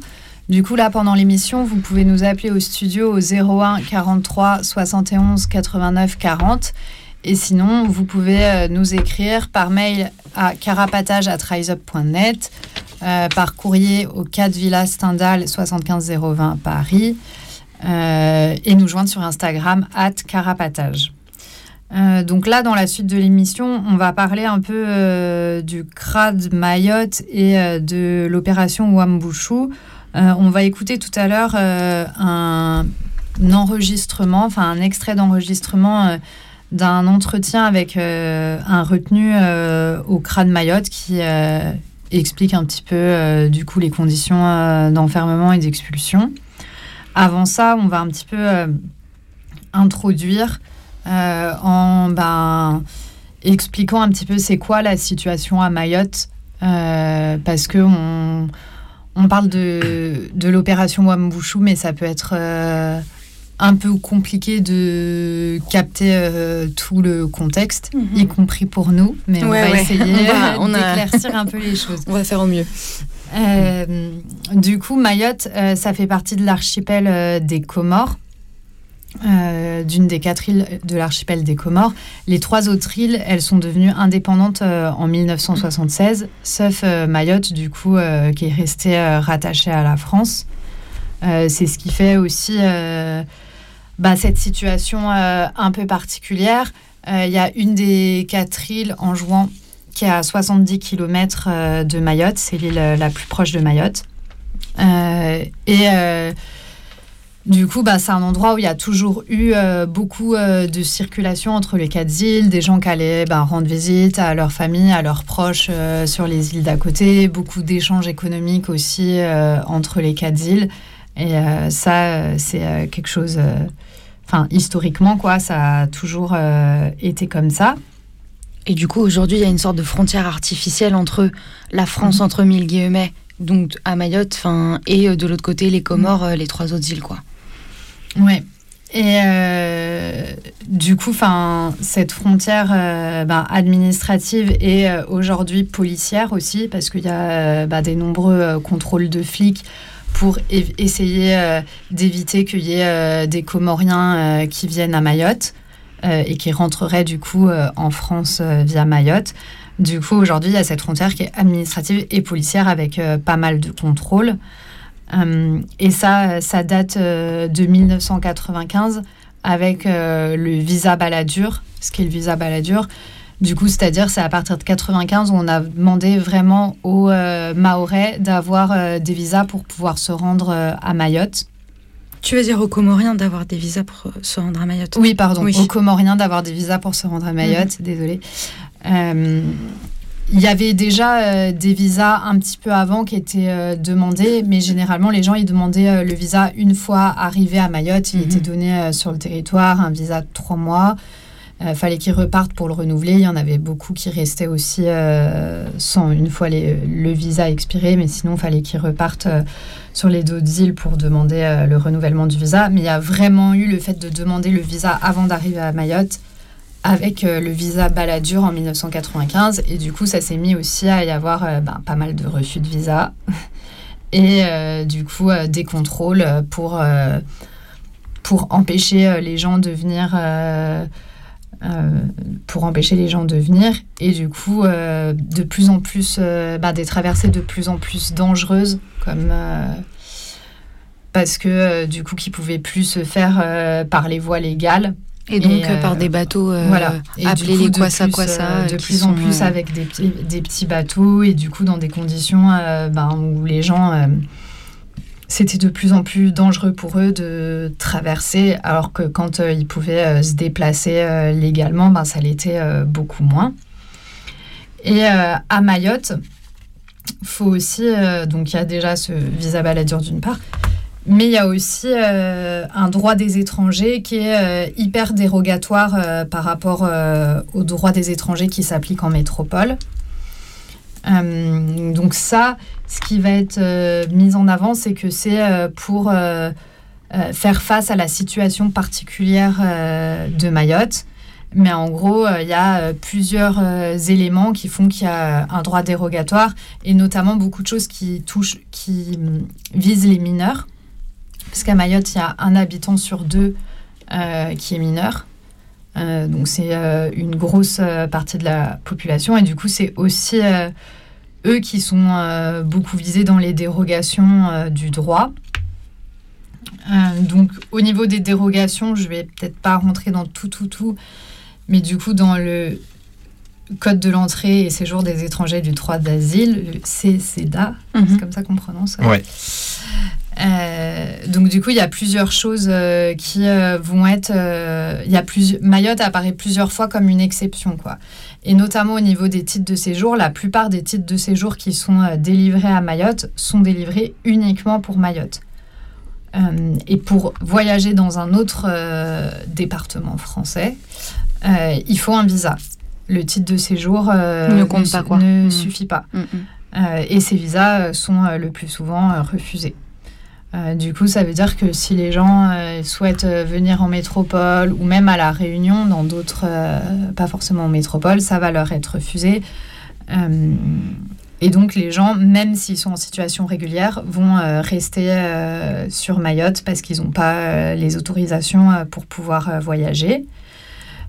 Du coup, là, pendant l'émission, vous pouvez nous appeler au studio au 01 43 71 89 40. Et sinon, vous pouvez euh, nous écrire par mail à carapatage.riseup.net, euh, par courrier au 4 Villa Stendhal 75020 Paris, euh, et nous joindre sur Instagram at carapatage donc là, dans la suite de l'émission, on va parler un peu du CRAD Mayotte et de l'opération Wambushu. on va écouter tout à l'heure un, enregistrement, enfin un extrait d'enregistrement d'un entretien avec euh, un retenu euh, au crâne Mayotte qui euh, explique un petit peu du coup les conditions d'enfermement et d'expulsion. Avant ça, on va un petit peu introduire en ben, expliquant un petit peu c'est quoi la situation à Mayotte parce que on, on parle de, de l'opération Wambushu, mais ça peut être un peu compliqué de capter euh, tout le contexte, mhm. y compris pour nous, mais on va essayer d'éclaircir un peu les choses. On va faire au mieux. Euh, du coup, Mayotte, euh, ça fait partie de l'archipel des Comores, d'une des quatre îles de l'archipel des Comores. Les trois autres îles, elles sont devenues indépendantes en 1976, sauf Mayotte, du coup, qui est restée rattachée à la France. C'est ce qui fait aussi bah, cette situation euh, un peu particulière. Euh, il y a une des quatre îles en jouant qui est à 70 km euh, de Mayotte, c'est l'île la plus proche de Mayotte. et du coup, bah, c'est un endroit où il y a toujours eu beaucoup de circulation entre les quatre îles, des gens qui allaient bah, rendre visite à leur famille, à leurs proches sur les îles d'à côté, beaucoup d'échanges économiques aussi entre les quatre îles. Et ça, c'est quelque chose Enfin, historiquement, quoi, ça a toujours euh, été comme ça. Et du coup, aujourd'hui, il y a une sorte de frontière artificielle entre la France, mhm. entre mille guillemets, donc à Mayotte, fin, et euh, de l'autre côté, les Comores, mhm. euh, les trois autres îles, quoi. Ouais. Et du coup, enfin, cette frontière ben, administrative et aujourd'hui policière aussi, parce qu'il y a ben, des nombreux contrôles de flics pour essayer euh, d'éviter qu'il y ait euh, des Comoriens euh, qui viennent à Mayotte et qui rentreraient du coup en France via Mayotte. Du coup, aujourd'hui, il y a cette frontière qui est administrative et policière avec pas mal de contrôles. Et ça, ça date de 1995 avec le visa Balladur. Ce qui est le visa Balladur, du coup, c'est-à-dire, c'est à partir de 95 où on a demandé vraiment aux euh, Maorais d'avoir euh, des visas pour pouvoir se rendre euh, à Mayotte. Tu veux dire aux Comoriens d'avoir des visas pour se rendre à Mayotte? Oui, pardon, aux Comoriens d'avoir des visas pour se rendre à Mayotte, désolé. Il y avait déjà des visas un petit peu avant qui étaient demandés, mais généralement les gens ils demandaient le visa une fois arrivé à Mayotte. Il mhm. était donné sur le territoire un visa de trois mois. Il euh, fallait qu'ils repartent pour le renouveler. Il y en avait beaucoup qui restaient aussi euh, sans une fois le visa expiré, mais sinon il fallait qu'ils repartent euh, sur les d'autres îles pour demander le renouvellement du visa. Mais il y a vraiment eu le fait de demander le visa avant d'arriver à Mayotte avec le visa Balladur en 1995. Et du coup, ça s'est mis aussi à y avoir ben, pas mal de refus de visa. Et du coup des contrôles pour, pour empêcher les gens de venir euh, pour empêcher les gens de venir. Et du coup euh, de plus en plus euh, bah, des traversées de plus en plus dangereuses comme parce que du coup qui pouvaient plus se faire par les voies légales et donc par des bateaux voilà. appelés les quoi ça quoi ça de plus en plus avec des, des, petits bateaux et du coup dans des conditions ben, où les gens c'était de plus en plus dangereux pour eux de traverser, alors que quand euh, ils pouvaient euh, se déplacer euh, légalement, ben, ça l'était beaucoup moins. Et à Mayotte, faut aussi, donc il y a déjà ce visa baladur d'une part, mais il y a aussi un droit des étrangers qui est hyper dérogatoire par rapport au droit des étrangers qui s'applique en métropole. donc ça, ce qui va être euh, mis en avant, c'est que c'est euh, pour euh, faire face à la situation particulière de Mayotte. Mais en gros, il y a plusieurs éléments qui font qu'il y a un droit dérogatoire et notamment beaucoup de choses qui touchent, qui mm, visent les mineurs. Parce qu'à Mayotte, il y a un habitant sur deux qui est mineur. donc c'est une grosse partie de la population et du coup c'est aussi eux qui sont euh, beaucoup visés dans les dérogations euh, du droit. donc, au niveau des dérogations, je vais peut-être pas rentrer dans tout, tout, tout, mais du coup, dans le Code de l'entrée et séjour des étrangers du droit d'asile, le CCDA, c'est Mhm. comme ça qu'on prononce. Ouais. Euh, donc du coup, il y a plusieurs choses euh, qui euh, vont être. il y a plus, Mayotte apparaît plusieurs fois comme une exception, quoi. Et notamment au niveau des titres de séjour, la plupart des titres de séjour qui sont délivrés à Mayotte sont délivrés uniquement pour Mayotte. Et pour voyager dans un autre département français, il faut un visa. Le titre de séjour Ne compte pas, quoi. ne Mm. suffit pas. Mm, mm. Et ces visas sont le plus souvent refusés. Euh, du coup, ça veut dire que si les gens euh, souhaitent euh, venir en métropole ou même à la Réunion, dans d'autres, pas forcément en métropole, ça va leur être refusé. Et donc, les gens, même s'ils sont en situation régulière, vont rester sur Mayotte parce qu'ils n'ont pas les autorisations pour pouvoir voyager.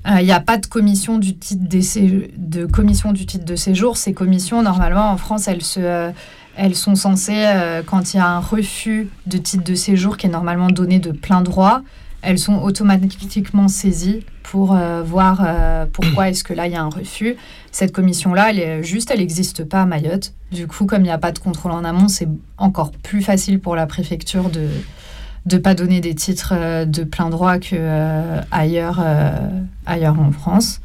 Il n'y a pas de commission de commission du titre de séjour. Ces commissions, normalement, en France, elles se, elles sont censées, euh, quand il y a un refus de titre de séjour qui est normalement donné de plein droit, elles sont automatiquement saisies pour euh, voir euh, pourquoi est-ce que là il y a un refus. Cette commission-là, elle est juste, elle n'existe pas à Mayotte. Du coup, comme il n'y a pas de contrôle en amont, c'est encore plus facile pour la préfecture de de pas donner des titres de plein droit euh, ailleurs, en France.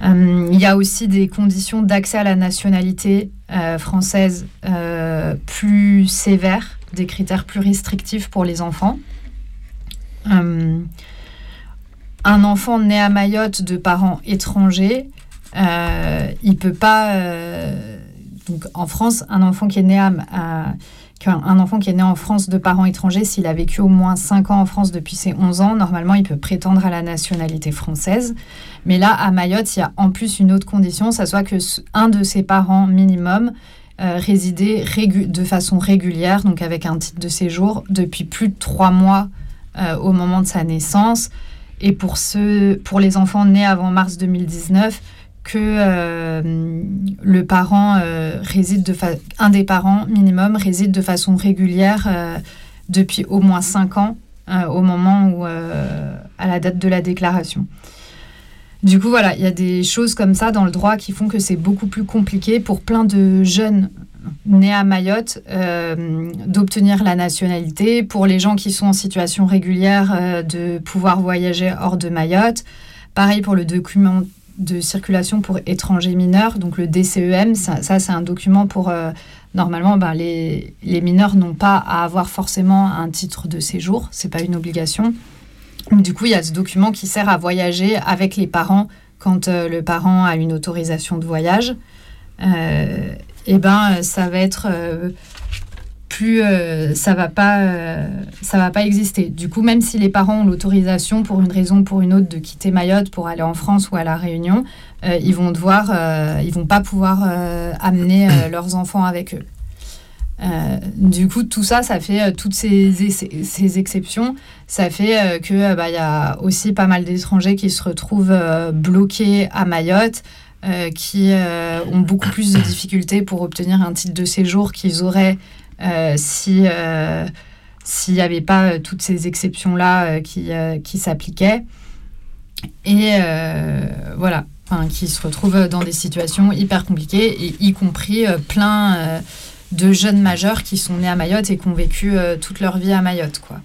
Il y a aussi des conditions d'accès à la nationalité euh, française euh, plus sévères, des critères plus restrictifs pour les enfants. Euh, un enfant né à Mayotte de parents étrangers, il peut pas. donc en France, un enfant qui est né à- qu'un un enfant qui est né en France de parents étrangers, s'il a vécu au moins 5 ans en France depuis ses 11 ans, normalement, il peut prétendre à la nationalité française. Mais là, à Mayotte, il y a en plus une autre condition, ça soit que un de ses parents minimum euh, résidait de façon régulière, donc avec un titre de séjour, depuis plus de 3 mois euh, au moment de sa naissance. Et pour, ceux, pour les enfants nés avant mars 2019, que euh, le parent euh, réside de fa- un des parents minimum réside de façon régulière euh, depuis au moins 5 ans euh, au moment où à la date de la déclaration. Du coup, voilà, il y a des choses comme ça dans le droit qui font que c'est beaucoup plus compliqué pour plein de jeunes nés à Mayotte d'obtenir la nationalité, pour les gens qui sont en situation régulière de pouvoir voyager hors de Mayotte. Pareil pour le document de circulation pour étrangers mineurs, donc le DCEM, ça, c'est un document pour... euh, normalement, ben, les, les mineurs n'ont pas à avoir forcément un titre de séjour, c'est pas une obligation. Du coup, il y a ce document qui sert à voyager avec les parents quand euh, le parent a une autorisation de voyage. Euh, et ben, ça va être euh, plus, euh, ça va pas, euh, ça va pas exister. Du coup, même si les parents ont l'autorisation pour une raison ou pour une autre de quitter Mayotte pour aller en France ou à la Réunion, euh, ils vont devoir, ils vont pas pouvoir amener leurs enfants avec eux. Du coup, tout ça, ça fait toutes ces, ces, exceptions, ça fait euh, que bah, y a aussi pas mal d'étrangers qui se retrouvent bloqués à Mayotte, qui ont beaucoup plus de difficultés pour obtenir un titre de séjour qu'ils auraient si euh, s'il n'y avait pas euh, toutes ces exceptions là euh, qui, euh, qui s'appliquaient. Et euh, voilà, qui se retrouvent dans des situations hyper compliquées, et y compris euh, plein euh, de jeunes majeurs qui sont nés à Mayotte et qui ont vécu euh, toute leur vie à Mayotte. Quoi.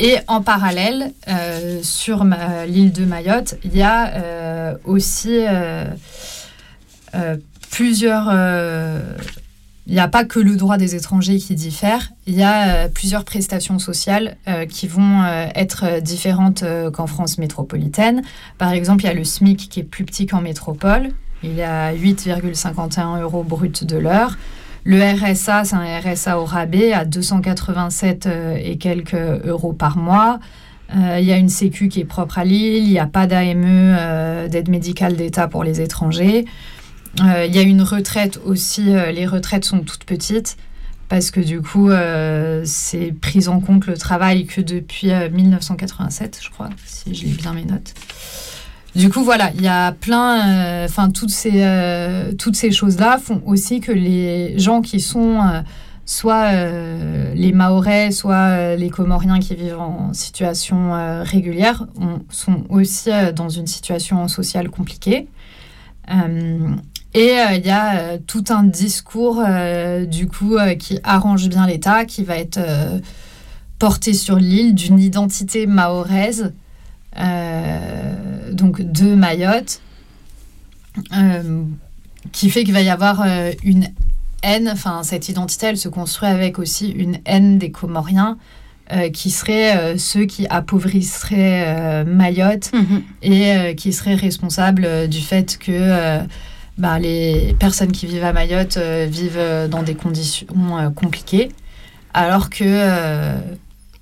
Et en parallèle, euh, sur l'île de Mayotte, il y a euh, aussi euh, euh, plusieurs... il n'y a pas que le droit des étrangers qui diffère, il y a euh, plusieurs prestations sociales euh, qui vont euh, être différentes qu'en France métropolitaine. Par exemple, il y a le SMIC qui est plus petit qu'en métropole, il est à 8,51 euros brut de l'heure. Le RSA, c'est un RSA au rabais à 287 euh, et quelques euros par mois. Il y a une sécu qui est propre à Lille, il n'y a pas d'AME, d'aide médicale d'État pour les étrangers. Euh, Il y a une retraite aussi, euh, les retraites sont toutes petites parce que du coup, euh, c'est pris en compte le travail que depuis euh, 1987, je crois, si je lis bien mes notes. Du coup, voilà, il y a plein, enfin, toutes ces, toutes ces choses-là font aussi que les gens qui sont soit les Maorais, soit les Comoriens qui vivent en situation régulière sont aussi dans une situation sociale compliquée. Et il y a tout un discours du coup qui arrange bien l'État, qui va être porté sur l'île d'une identité mahoraise, donc de Mayotte, qui fait qu'il va y avoir une haine, enfin cette identité, elle se construit avec aussi une haine des Comoriens. qui seraient ceux qui appauvrisseraient Mayotte Mhm. et qui seraient responsables du fait que bah, les personnes qui vivent à Mayotte euh, vivent euh, dans des conditions euh, compliquées, alors que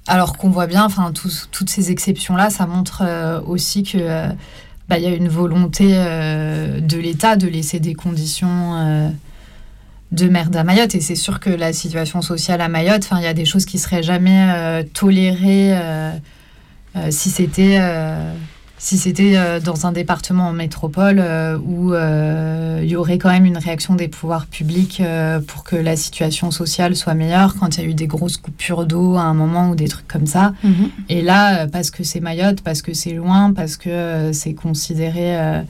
alors qu'on voit bien, enfin toutes ces exceptions là, ça montre aussi euh, bah, y a une volonté de l'État de laisser des conditions de merde à Mayotte, et c'est sûr que la situation sociale à Mayotte, enfin il y a des choses qui seraient jamais tolérées si c'était si c'était euh, dans un département en métropole euh, où euh, il y aurait quand même une réaction des pouvoirs publics pour que la situation sociale soit meilleure, quand il y a eu des grosses coupures d'eau à un moment ou des trucs comme ça. Mhm. Et là, parce que c'est Mayotte, parce que c'est loin, parce que c'est considéré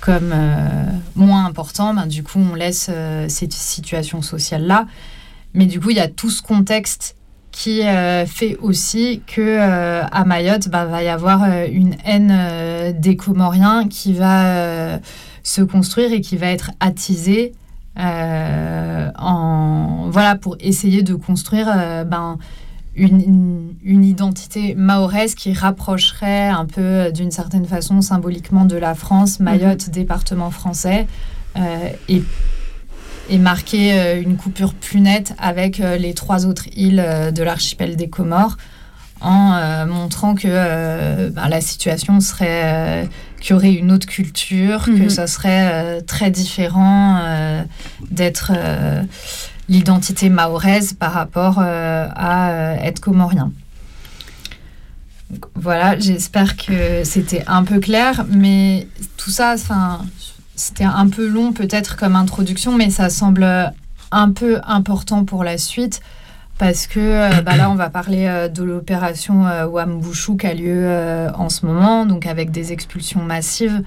comme euh, moins important, ben, du coup, on laisse euh, cette situation sociale-là. Mais du coup, il y a tout ce contexte qui euh, fait aussi que euh, à Mayotte, bah, va y avoir euh, une haine des Comoriens qui va se construire et qui va être attisée en voilà pour essayer de construire ben, une, une- une identité mahoraise qui rapprocherait un peu d'une certaine façon symboliquement de la France, Mayotte, département français, et, et marquer euh, une coupure plus nette avec euh, les trois autres îles euh, de l'archipel des Comores en euh, montrant que euh, ben, la situation serait euh, qu'il y aurait une autre culture, que Mhm. ça serait très différent d'être l'identité mahoraise par rapport à être comorien. Donc, voilà, j'espère que c'était un peu clair, mais tout ça, enfin, c'était un peu long peut-être comme introduction, mais ça semble un peu important pour la suite parce que euh, bah là, on va parler euh, de l'opération euh, Wambushu qui a lieu euh, en ce moment, donc avec des expulsions massives.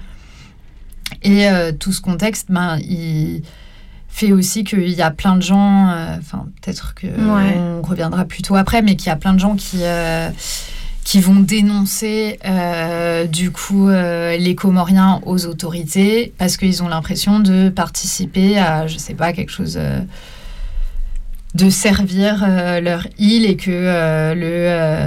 Et tout ce contexte, ben, il fait aussi qu'il y a plein de gens, enfin peut-être que Ouais. on reviendra plus tôt après, mais qu'il y a plein de gens qui qui vont dénoncer euh, du coup euh, les Comoriens aux autorités parce qu'ils ont l'impression de participer à, je sais pas, quelque chose. euh, de servir leur île et que le,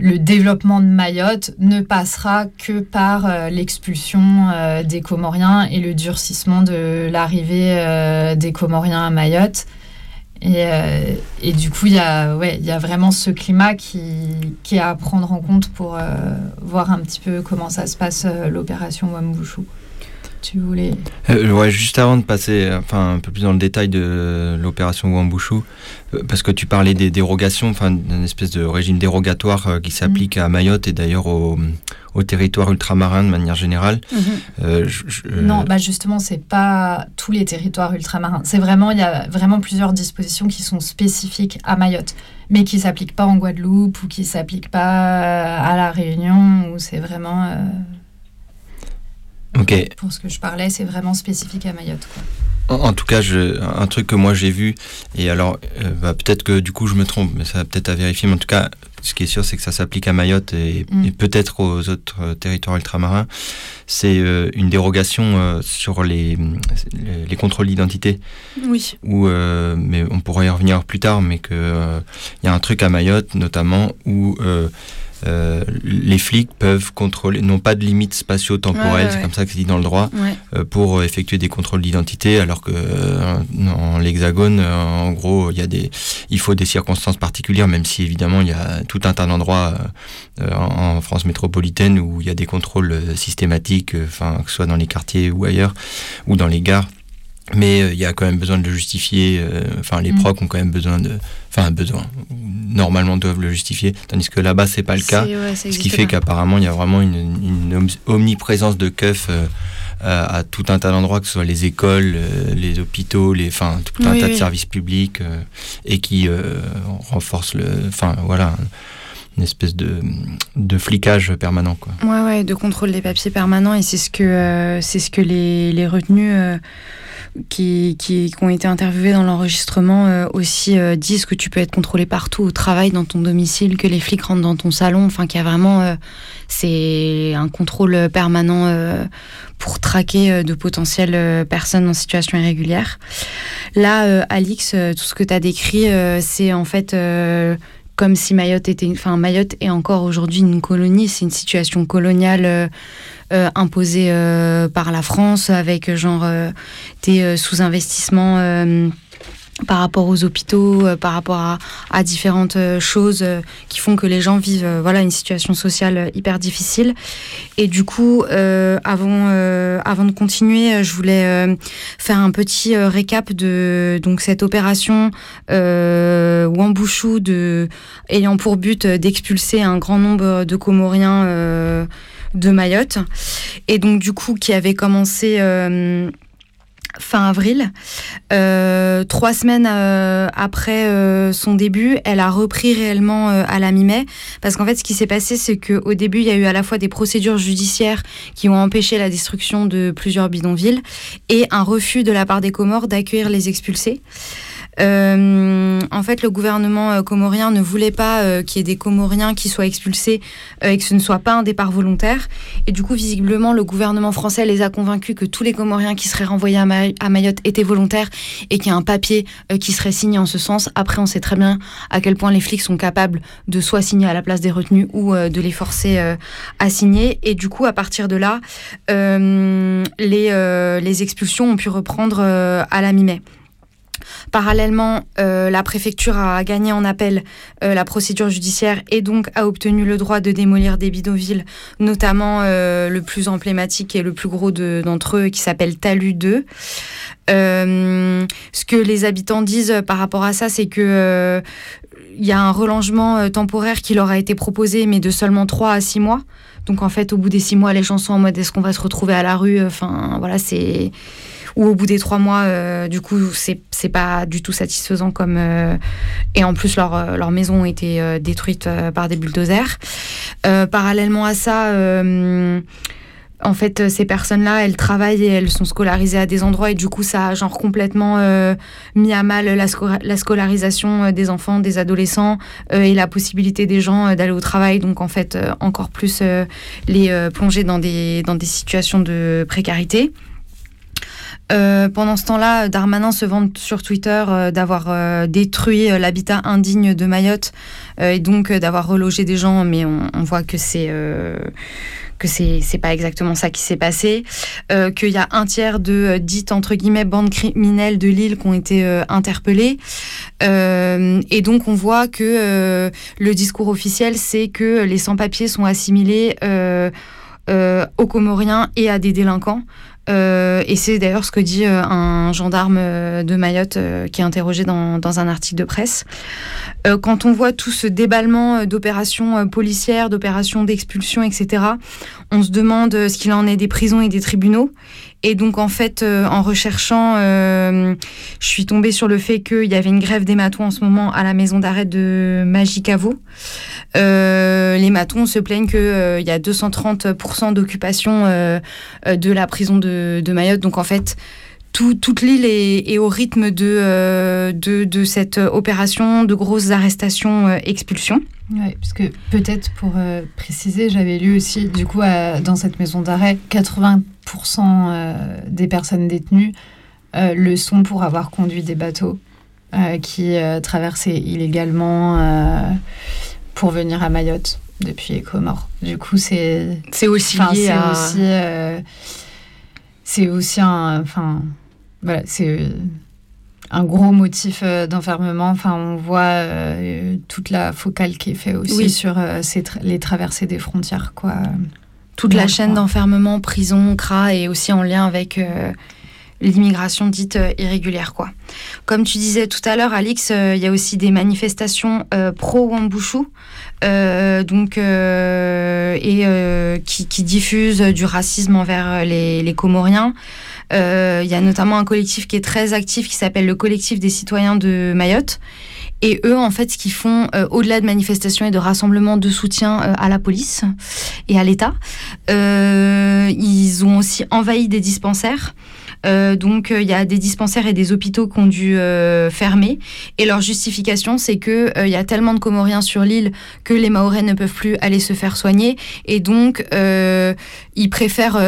le développement de Mayotte ne passera que par l'expulsion des Comoriens et le durcissement de l'arrivée des Comoriens à Mayotte. Et, euh, et du coup, il y, a, ouais, y a vraiment ce climat qui, qui est à prendre en compte pour euh, voir un petit peu comment ça se passe, euh, l'opération Wambushu. Tu voulais... Ouais, juste avant de passer enfin, un peu plus dans le détail de l'opération Wambushu, parce que tu parlais des dérogations, enfin, d'une espèce de régime dérogatoire qui s'applique à Mayotte et d'ailleurs au, au territoire ultramarin de manière générale. Mhm. Euh, je- je- euh, Non, bah justement, c'est pas tous les territoires ultramarins. C'est vraiment, il y a vraiment plusieurs dispositions qui sont spécifiques à Mayotte, mais qui s'appliquent pas en Guadeloupe ou qui s'appliquent pas à la Réunion, où c'est vraiment, euh, Ok. pour ce que je parlais, c'est vraiment spécifique à Mayotte. Quoi. En, en tout cas, je, un truc que moi j'ai vu, et alors euh, bah, peut-être que du coup je me trompe, mais ça va peut-être à vérifier, mais en tout cas, ce qui est sûr, c'est que ça s'applique à Mayotte et, Mm. et peut-être aux autres euh, territoires ultramarins. C'est euh, une dérogation euh, sur les, les, les contrôles d'identité, Oui. où, mais on pourrait y revenir plus tard, mais qu'il y a un truc à Mayotte notamment où euh, euh, les flics peuvent contrôler, n'ont pas de limites spatio-temporelles, Ouais, c'est ouais. comme ça que c'est dit dans le droit, Ouais. euh, pour effectuer des contrôles d'identité, alors que euh, dans l'Hexagone, euh, en gros, il y a des, il faut des circonstances particulières, même si évidemment il y a tout un tas d'endroits euh, en, en France métropolitaine où il y a des contrôles euh, systématiques, euh, enfin que ce soit dans les quartiers ou ailleurs, ou dans les gares. Mais euh, il y a quand même besoin de le justifier. euh, Enfin, les Mm. procs ont quand même besoin de, enfin besoin, normalement doivent le justifier, tandis que là-bas c'est pas le cas. Ouais, Ce qui fait qu'apparemment, il y a vraiment une, une om- omniprésence de keufs euh, à tout un tas d'endroits, que ce soit les écoles, les hôpitaux, les, enfin, tout un tas de services publics, et qui renforce le, enfin, voilà une espèce de, de flicage permanent. Quoi. Ouais, ouais, de contrôle des papiers permanent. Et c'est ce que, euh, c'est ce que les, les retenus euh, qui, qui, qui, ont été interviewés dans l'enregistrement euh, aussi disent que tu peux être contrôlé partout au travail, dans ton domicile, que les flics rentrent dans ton salon. Enfin, qu'il y a vraiment. c'est un contrôle permanent pour traquer de potentielles personnes en situation irrégulière. Là, Alix, tout ce que tu as décrit, c'est en fait comme si Mayotte était, enfin Mayotte est encore aujourd'hui une colonie, c'est une situation coloniale euh, euh, imposée euh, par la France avec genre des sous-investissements par rapport aux hôpitaux, euh, par rapport à, à différentes euh, choses euh, qui font que les gens vivent voilà une situation sociale hyper difficile. Et du coup, avant avant de continuer, je voulais faire un petit récap de donc cette opération Wambushu de ayant pour but d'expulser un grand nombre de Comoriens de Mayotte et donc du coup qui avait commencé fin avril. Euh, trois semaines euh, après euh, son début, elle a repris réellement à la mi-mai. Parce qu'en fait, ce qui s'est passé, c'est qu'au début, il y a eu à la fois des procédures judiciaires qui ont empêché la destruction de plusieurs bidonvilles et un refus de la part des Comores d'accueillir les expulsés. Euh, en fait, le gouvernement euh, comorien ne voulait pas euh, qu'il y ait des Comoriens qui soient expulsés et que ce ne soit pas un départ volontaire. Et du coup, visiblement, le gouvernement français les a convaincus que tous les Comoriens qui seraient renvoyés à, Mayotte étaient volontaires et qu'il y a un papier qui serait signé en ce sens. Après, on sait très bien à quel point les flics sont capables de soit signer à la place des retenus ou de les forcer à signer. Et du coup, à partir de là, les, les expulsions ont pu reprendre à la mi-mai. Parallèlement, euh, la préfecture a gagné en appel euh, la procédure judiciaire et donc a obtenu le droit de démolir des bidonvilles, notamment euh, le plus emblématique et le plus gros d'entre eux qui s'appelle Talus 2. ce que les habitants disent par rapport à ça, c'est que il y a un relangement temporaire qui leur a été proposé, mais de seulement 3 à 6 mois. Donc en fait, au bout des 6 mois, les gens sont en mode est-ce qu'on va se retrouver à la rue? Enfin, voilà, c'est ou au bout des trois mois, euh, du coup, c'est pas du tout satisfaisant comme euh, et en plus leur euh, leur maison a été détruite par des bulldozers. parallèlement à ça. en fait, ces personnes-là, elles travaillent et elles sont scolarisées à des endroits et du coup, ça a genre complètement mis à mal la, la, scolarisation des enfants, des adolescents et la possibilité des gens d'aller au travail. Donc, en fait, encore plus les plonger dans des situations de précarité. Euh, pendant ce temps-là, Darmanin se vante sur Twitter euh, d'avoir euh, détruit l'habitat indigne de Mayotte et donc d'avoir relogé des gens, mais on, on voit que c'est que c'est c'est pas exactement ça qui s'est passé, qu'il y a un tiers de dites entre guillemets bandes criminelles de l'île qui ont été interpellées, et donc on voit que le discours officiel c'est que les sans-papiers sont assimilés aux Comoriens et à des délinquants. Euh, et c'est d'ailleurs ce que dit euh, un gendarme euh, de Mayotte qui est interrogé dans, dans, un article de presse. quand on voit tout ce déballement d'opérations policières, d'opérations d'expulsion, etc., on se demande ce qu'il en est des prisons et des tribunaux. Et donc, en fait, en recherchant, je suis tombée sur le fait qu'il y avait une grève des matons en ce moment à la maison d'arrêt de Magicavo. les matons se plaignent qu'il y a 230% d'occupation de la prison de de, Mayotte. Donc en fait, toute l'île est, au rythme euh, de, de, cette opération de grosses arrestations, euh, expulsions. Oui, parce que peut-être pour euh, préciser, j'avais lu aussi, du coup, dans cette maison d'arrêt, 80% des personnes détenues le sont pour avoir conduit des bateaux qui traversaient illégalement pour venir à Mayotte depuis les Comores. Du coup, c'est... C'est aussi lié à... Aussi, c'est aussi un, enfin, voilà, c'est un gros motif euh, d'enfermement. Enfin, on voit euh, toute la focale qui est faite aussi sur euh, les traversées des frontières, quoi. Toute la chaîne d'enfermement, prison, CRA, est aussi en lien avec l'immigration dite irrégulière. Quoi. Comme tu disais tout à l'heure, Alix, il y a aussi des manifestations pro-Wambushu, donc, et qui, diffusent du racisme envers les, les Comoriens. Il y a notamment un collectif qui est très actif qui s'appelle le collectif des citoyens de Mayotte et eux, en fait, ce qu'ils font, euh, au-delà de manifestations et de rassemblements de soutien euh, à la police et à l'État, euh, ils ont aussi envahi des dispensaires. Donc il y a des dispensaires et des hôpitaux qui ont dû fermer. Et leur justification, c'est que il y a tellement de Comoriens sur l'île que les Maorais ne peuvent plus aller se faire soigner. Et donc ils préfèrent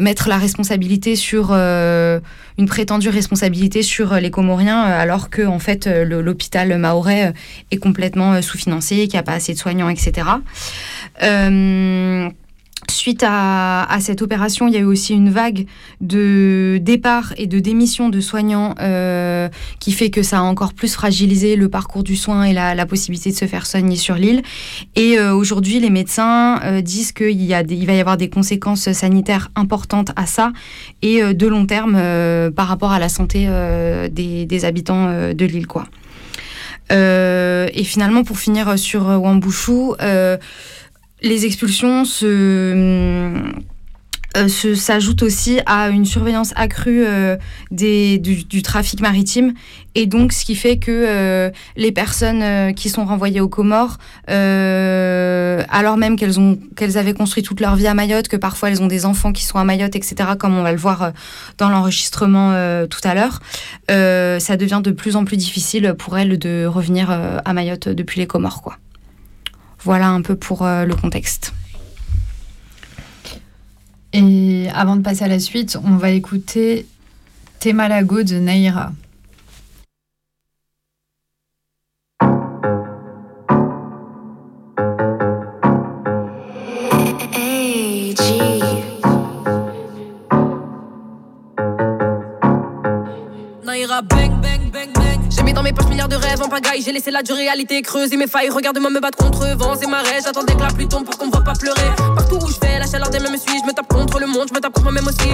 mettre la responsabilité sur une prétendue responsabilité sur les Comoriens, alors que fait l'hôpital maorais est complètement sous-financé, qu'il n'y a pas assez de soignants, etc. Suite à, cette opération, il y a eu aussi une vague de départ et de démission de soignants euh, qui fait que ça a encore plus fragilisé le parcours du soin et la, possibilité de se faire soigner sur l'île. Et euh, aujourd'hui, les médecins euh, disent qu'il y a il va y avoir des conséquences sanitaires importantes à ça et de long terme par rapport à la santé des, habitants de l'île. et finalement, pour finir sur Wambushu, les expulsions se euh, s'ajoutent aussi à une surveillance accrue euh, des, du, trafic maritime et donc ce qui fait que euh, les personnes qui sont renvoyées aux Comores, alors même qu'elles ont qu'elles avaient construit toute leur vie à Mayotte, que parfois elles ont des enfants qui sont à Mayotte, etc., comme on va le voir dans l'enregistrement tout à l'heure, ça devient de plus en plus difficile pour elles de revenir à Mayotte depuis les Comores, quoi. Voilà un peu pour euh, le contexte. Et avant de passer à la suite, on va écouter Temalago de Naira. Dans mes poches milliards de rêves en pagaille, j'ai laissé la dure réalité creuser mes failles. Regarde-moi me battre contre vents et marées. J'attendais que la pluie tombe pour qu'on me voit pas pleurer. Partout où je vais, la chaleur des mêmes suis, je me tape contre le monde, je me tape contre moi-même aussi.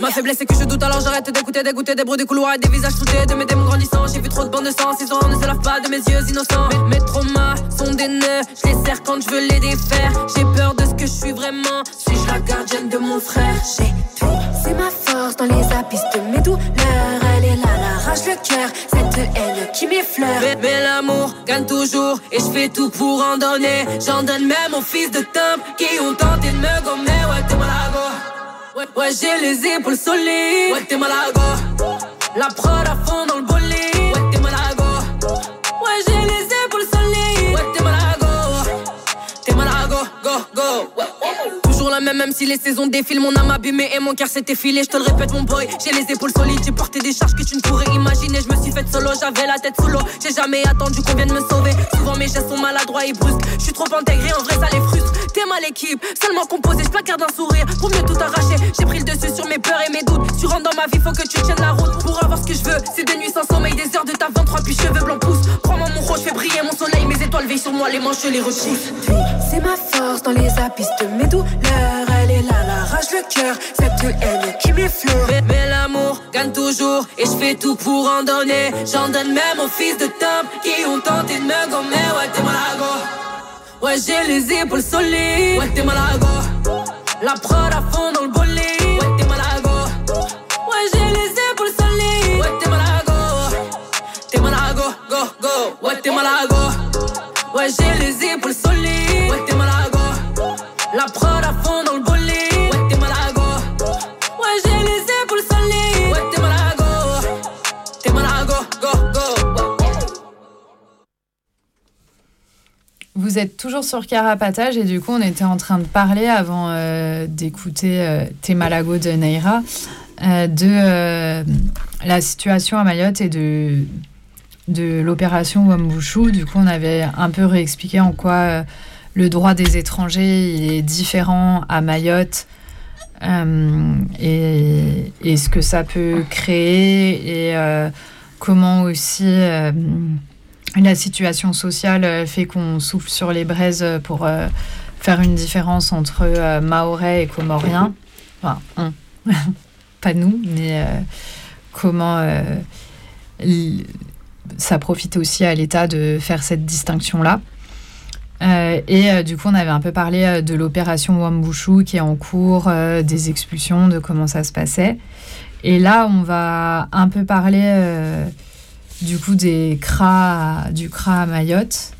Ma faiblesse c'est que je doute alors j'arrête d'écouter, d'écouter des bruits des couloirs des visages floutés de mes démons grandissants. J'ai vu trop de bandes de sang, ces ne se lavent pas de mes yeux innocents. Mes, mes traumas sont des nœuds, je les serre quand je veux les défaire. J'ai peur de ce que je suis vraiment. Suis-je la gardienne de mon frère? J'ai tout, c'est ma force dans les abysses de mes douleurs. Elle est là, l'arrache le cœur, cette haine qui m'effleure. Mais, mais l'amour gagne toujours et je fais tout pour en donner. J'en donne même aux fils de temple qui ont tenté de me gommer. Ouais, t'es malago. Ouais, ouais j'ai les épaules solides. Ouais, t'es malago. La prod à fond dans le bolide. Ouais, t'es malago. Ouais, j'ai les épaules solides. Ouais, t'es malago. T'es malago, go, go. Ouais la même, même si les saisons défilent. Mon âme abîmée et mon cœur s'est effilé. Je te le répète, mon boy, j'ai les épaules solides. J'ai porté des charges que tu ne pourrais imaginer. Je me suis faite solo, j'avais la tête sous l'eau. J'ai jamais attendu qu'on vienne me sauver. Souvent mes gestes sont maladroits et brusques. Je suis trop intégré, en vrai ça les frustre. T'es mal équipe, seulement composé, je garder un sourire pour mieux tout arracher. J'ai pris le dessus sur mes peurs et mes doutes. Tu rentres dans ma vie, faut que tu tiennes la route. Pour avoir ce que je veux, c'est des nuits sans sommeil, des heures de ta 23 puis cheveux blancs poussent. Crois-moi, mon je fais briller mon soleil. Mes étoiles veillent sur moi, les manches, les retrousse. C'est ma force dans les abysses de mes douleurs elle est là, l'arrache le cœur, cette haine qui m'effleure. Mais, mais l'amour gagne toujours, et je fais tout pour en donner. J'en donne même aux fils de temple qui ont tenté de me gommer. Ouais, t'es malago. Ouais, j'ai les épaules solides. Ouais, t'es malago. La prod à fond dans le bolide. Ouais, t'es malago. Ouais, j'ai les épaules solides. Ouais, t'es malago. T'es malago, go, go. Ouais, t'es malago. Ouais, j'ai les épaules solides. Ouais, t'es. La prod à fond dans le Vous êtes toujours sur Carapatage et du coup on était en train de parler avant euh, d'écouter euh, Temalago de Naira euh, de la situation à Mayotte et de, de l'opération Wambushu. Du coup on avait un peu réexpliqué en quoi le droit des étrangers est différent à Mayotte et, et, ce que ça peut créer et comment aussi la situation sociale euh, fait qu'on souffle sur les braises pour euh, faire une différence entre euh, Maorais et Comoriens. enfin, pas nous, mais comment ça profite aussi à l'État de faire cette distinction-là. Euh, et euh, du coup, on avait un peu parlé euh, de l'opération Wambushu qui est en cours, des expulsions, de comment ça se passait. Et là, on va un peu parler du coup des cras, du CRA à Mayotte.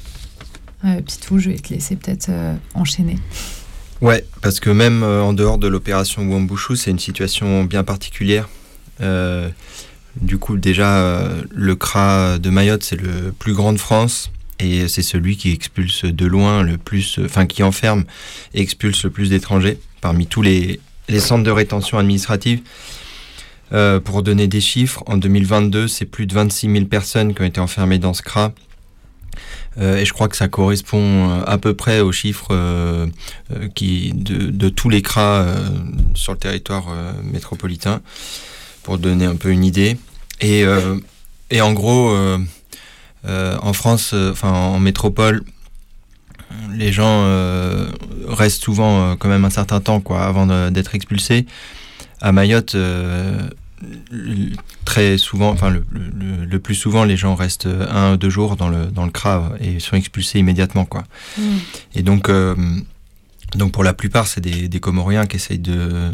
Pitou, je vais te laisser peut-être enchaîner. Ouais, parce que même en dehors de l'opération Wambushu, c'est une situation bien particulière. du coup, déjà, le CRA de Mayotte, c'est le plus grand de France et c'est celui qui expulse de loin le plus, enfin qui enferme et expulse le plus d'étrangers parmi tous les, centres de rétention administrative. Euh, pour donner des chiffres, en 2022, c'est plus de 26 000 personnes qui ont été enfermées dans ce CRA. Euh, et je crois que ça correspond à peu près aux chiffres euh, de, tous les CRA sur le territoire métropolitain, pour donner un peu une idée. Et, en gros, euh, en France, euh, enfin en métropole, les gens euh, restent souvent quand même un certain temps quoi, avant d'être expulsés. À Mayotte, très souvent, enfin le, plus souvent, les gens restent un ou deux jours dans le, dans le CRA et sont expulsés immédiatement. Quoi. Mm. Et donc, donc pour la plupart, c'est des, des, Comoriens qui essayent de,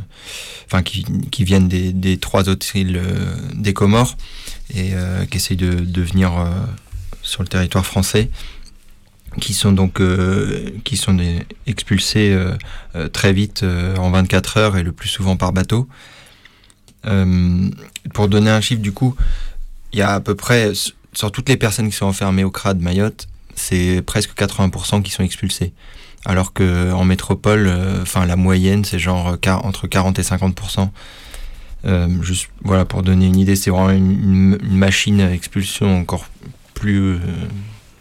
enfin qui, qui viennent des, des, trois autres îles des Comores et qui essayent de, de venir sur le territoire français qui sont donc euh, qui sont expulsés euh, euh, très vite en 24 heures et le plus souvent par bateau. pour donner un chiffre, du coup, il y a à peu près sur toutes les personnes qui sont enfermées au CRA de Mayotte, c'est presque 80% qui sont expulsés. Alors que en métropole, enfin la moyenne, c'est genre entre 40 et 50%. juste voilà pour donner une idée, c'est vraiment une, une machine à expulsion encore plus, euh,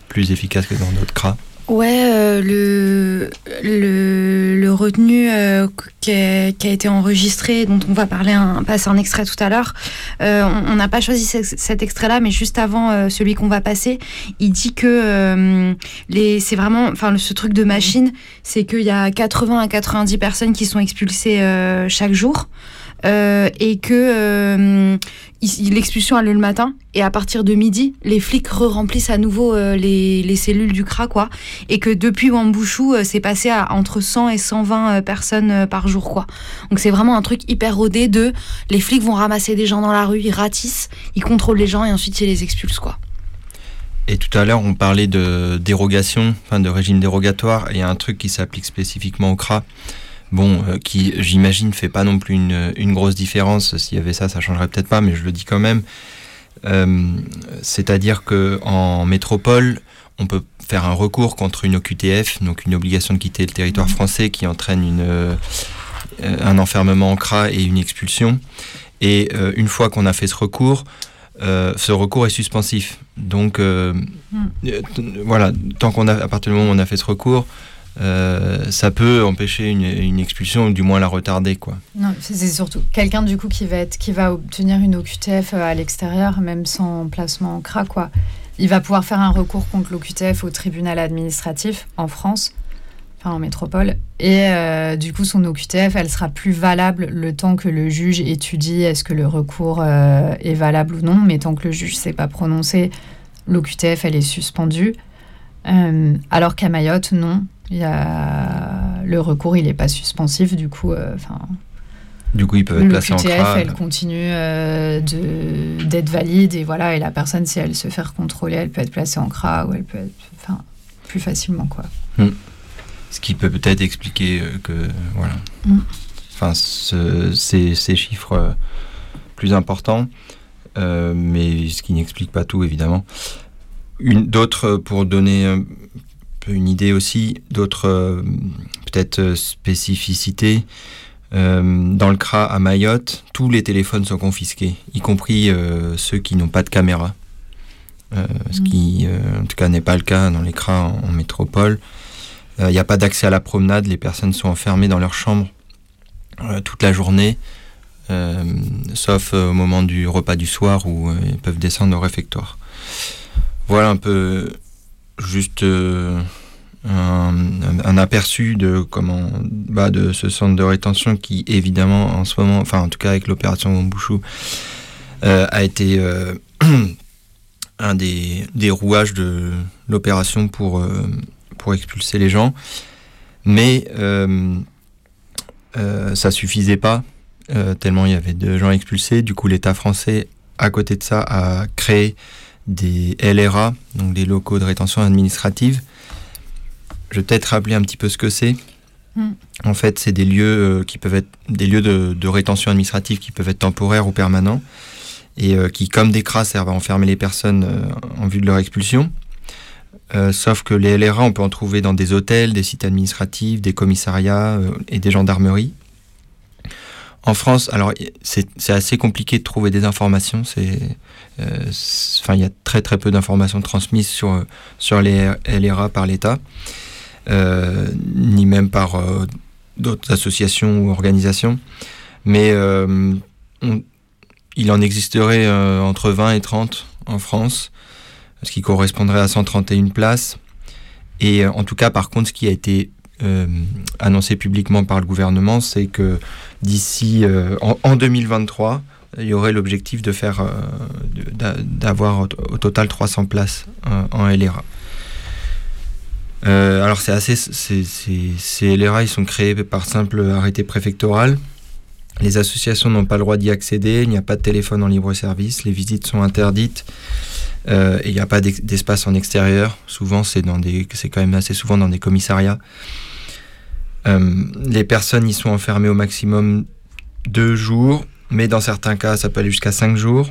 plus efficace que dans d'autres CRA Ouais, euh, le, le, le, retenu euh, qui, a, qui, a, été enregistré, dont on va parler un, passer un extrait tout à l'heure, on n'a pas choisi cet extrait-là, mais juste avant celui qu'on va passer, il dit que les, c'est vraiment, enfin, ce truc de machine, c'est qu'il y a 80 à 90 personnes qui sont expulsées chaque jour. Euh, et que euh, l'expulsion a lieu le matin et à partir de midi, les flics re-remplissent à nouveau euh, les, les, cellules du CRA, quoi. Et que depuis Wambouchou, c'est passé à entre 100 et 120 personnes par jour, quoi. Donc c'est vraiment un truc hyper rodé de les flics vont ramasser des gens dans la rue, ils ratissent, ils contrôlent les gens et ensuite ils les expulsent, quoi. Et tout à l'heure, on parlait de dérogation, enfin de régime dérogatoire, et il y a un truc qui s'applique spécifiquement au CRA bon, euh, qui j'imagine fait pas non plus une, une grosse différence. S'il y avait ça, ça changerait peut-être pas, mais je le dis quand même. Euh, c'est-à-dire que en métropole, on peut faire un recours contre une OQTF, donc une obligation de quitter le territoire français qui entraîne une, euh, un enfermement en CRA et une expulsion. Et une fois qu'on a fait ce recours, ce recours est suspensif. Donc mmh. voilà, tant qu'on a, à partir du moment où on a fait ce recours, euh, ça peut empêcher une, expulsion ou du moins la retarder quoi. Non, c'est surtout quelqu'un du coup qui va qui va obtenir une OQTF euh, à l'extérieur même sans placement en CRA quoi. Il va pouvoir faire un recours contre l'OQTF au tribunal administratif en France, enfin en métropole et euh, du coup son OQTF elle sera plus valable le temps que le juge étudie est-ce que le recours est valable ou non mais tant que le juge s'est pas prononcé l'OQTF elle est suspendue. alors qu'à Mayotte non il y a... Le recours, il n'est pas suspensif, du coup, euh, enfin. du coup, il peut être placé en CRA. elle continue euh, d'être valide et voilà, et la personne, si elle se fait contrôler, elle peut être placée en CRA ou elle peut être, enfin, plus facilement quoi. Hmm. Ce qui peut peut-être expliquer euh, que voilà, hmm. enfin, ces, ces, chiffres plus importants, mais ce qui n'explique pas tout évidemment. Une d'autres pour donner une idée aussi d'autres euh, peut-être euh, spécificités. Euh, dans le CRA à Mayotte, tous les téléphones sont confisqués, y compris ceux qui n'ont pas de caméra. Ce qui, en tout cas, n'est pas le cas dans les CRA en, métropole. Il n'y a pas d'accès à la promenade, les personnes sont enfermées dans leur chambre toute la journée, sauf au moment du repas du soir où ils peuvent descendre au réfectoire. Voilà un peu juste un, aperçu de comment bah, de ce centre de rétention qui évidemment en ce moment, enfin en tout cas avec l'opération Wombushu, euh, a été euh, un des, des, rouages de l'opération pour, euh, expulser les gens. Mais ça suffisait pas, tellement il y avait de gens expulsés. Du coup, l'État français, à côté de ça, a créé des LRA, donc des locaux de rétention administrative, je vais peut-être rappeler un petit peu ce que c'est. Hmm. En fait, c'est des lieux euh, qui peuvent être des lieux de, rétention administrative qui peuvent être temporaires ou permanents et euh, qui, comme des cras, servent à enfermer les personnes euh, en vue de leur expulsion. sauf que les LRA, on peut en trouver dans des hôtels, des sites administratifs, des commissariats et des gendarmeries. En France, alors c'est assez compliqué de trouver des informations. C'est, enfin, il y a très très peu d'informations transmises sur sur les LRA par l'État. Euh, ni même par euh, d'autres associations ou organisations. Mais euh, il en existerait entre 20 et 30 en France, ce qui correspondrait à 131 places. Et en tout cas, par contre, ce qui a été annoncé publiquement par le gouvernement, c'est que d'ici en, 2023, il y aurait l'objectif de faire d'avoir au total 300 places en LRA. Euh, alors c'est assez, ces LRA ils sont créés par simple arrêté préfectoral. Les associations n'ont pas le droit d'y accéder, il n'y a pas de téléphone en libre service, les visites sont interdites euh, et il n'y a pas d'espace en extérieur. Souvent c'est dans des, c'est quand même assez souvent dans des commissariats. Euh, les personnes y sont enfermées au maximum deux jours, mais dans certains cas ça peut aller jusqu'à cinq jours.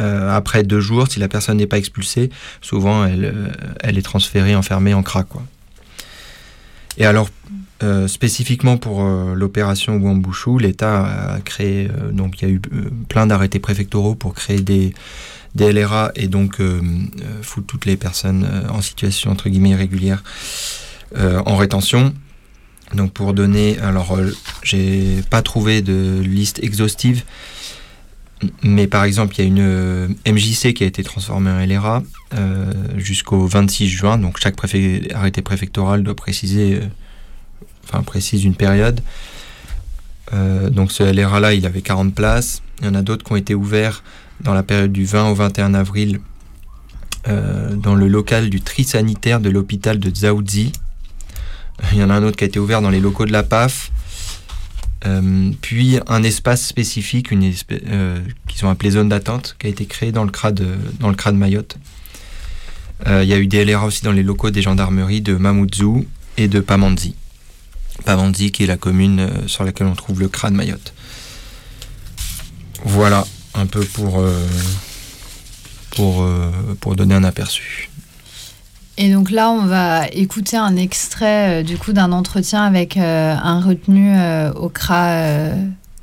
Euh, après deux jours, si la personne n'est pas expulsée, souvent elle, euh, est transférée, enfermée en CRA. Et alors, spécifiquement pour l'opération Wambushu, l'État a créé, donc il y a eu plein d'arrêtés préfectoraux pour créer des, des LRA et donc foutre toutes les personnes en situation entre guillemets irrégulière en rétention. Donc pour donner, alors j'ai pas trouvé de liste exhaustive, mais par exemple, il y a une euh, MJC qui a été transformée en LRA euh, jusqu'au 26 juin. Donc chaque arrêté préfectoral doit préciser, euh, enfin précise une période. donc ce LRA là, il avait 40 places. Il y en a d'autres qui ont été ouverts dans la période du 20 au 21 avril dans le local du tri sanitaire de l'hôpital de Dzaoudzi. Il y en a un autre qui a été ouvert dans les locaux de la PAF. Euh, puis un espace spécifique, une euh, qu'ils ont appelé zone d'attente, qui a été créé dans le CRA de, dans le Mayotte. Euh, il y a eu des LRA aussi dans les locaux des gendarmeries de Mamoudzou et de Pamandzi. Pamandzi qui est la commune sur laquelle on trouve le CRA de Mayotte. Voilà un peu pour, pour, pour donner un aperçu. Et donc là, on va écouter un extrait euh, du coup d'un entretien avec euh, un retenu euh, au CRA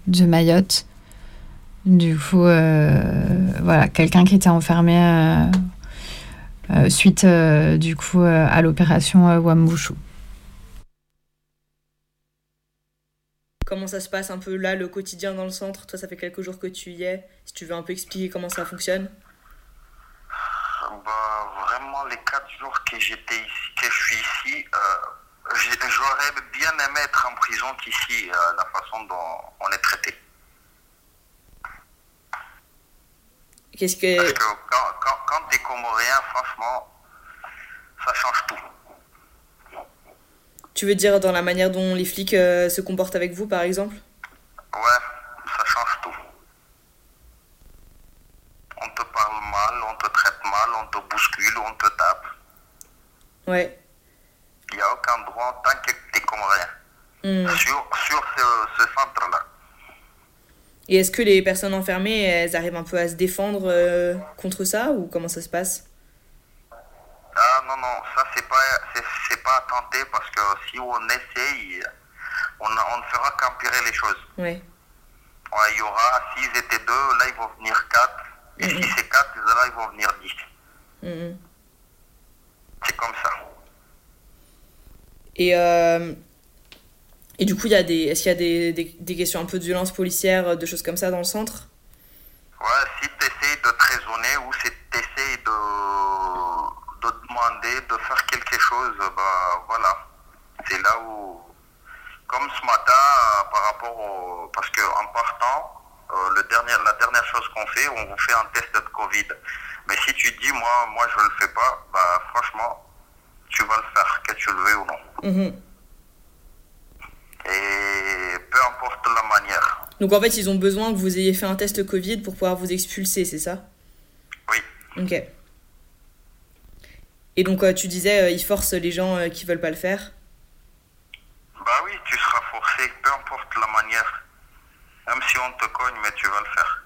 de Mayotte. Du coup, voilà, quelqu'un qui était enfermé suite du coup à l'opération Wambushu. Comment ça se passe un peu là, le quotidien dans le centre? Toi, ça fait quelques jours que tu y es. Si tu veux un peu expliquer comment ça fonctionne bah, vraiment, les quatre jours que j'étais ici, que je suis ici, euh, j'aurais bien aimé être en prison qu'ici, euh, la façon dont on est traité. Qu'est-ce que... Parce que quand, quand, quand t'es comorien, franchement, ça change tout. Tu veux dire dans la manière dont les flics euh, se comportent avec vous, par exemple? Ouais, ça change tout. On te parle mal, on te traite mal, on te bouscule, on te tape. Ouais. Il n'y a aucun droit tant que tu es comme rien. Hmm. Sur, sur ce, centre-là. Et est-ce que les personnes enfermées, elles arrivent un peu à se défendre euh, contre ça ou comment ça se passe? Ah non, non, ça c'est pas, c'est, pas à tenter parce que si on essaye, on, on ne fera qu'empirer les choses. Ouais. Il y aura, s'ils étaient deux, là ils vont venir quatre. Et si c'est quatre, là ils vont venir dix. C'est comme ça. Et, euh, et du coup, y a des, est-ce qu'il y a des, des, des, questions un peu de violence policière, de choses comme ça dans le centre? Ouais, si tu essaies de te raisonner ou si tu essaies de, de demander, de faire quelque chose, ben, voilà, c'est là où, comme ce matin, euh, par rapport au, parce que en partant, euh, le dernier, la dernière chose qu'on fait, on vous fait un test de Covid. Mais si tu dis, moi, moi, je le fais pas, bah, franchement, tu vas le faire, que tu le veux ou non. Mhm. Et peu importe la manière. Donc en fait, ils ont besoin que vous ayez fait un test Covid pour pouvoir vous expulser, c'est ça? Oui. Ok. Et donc euh, tu disais, euh, ils forcent les gens euh, qui veulent pas le faire? Bah oui, tu seras forcé, peu importe la manière. Même si on te cogne, mais tu vas le faire.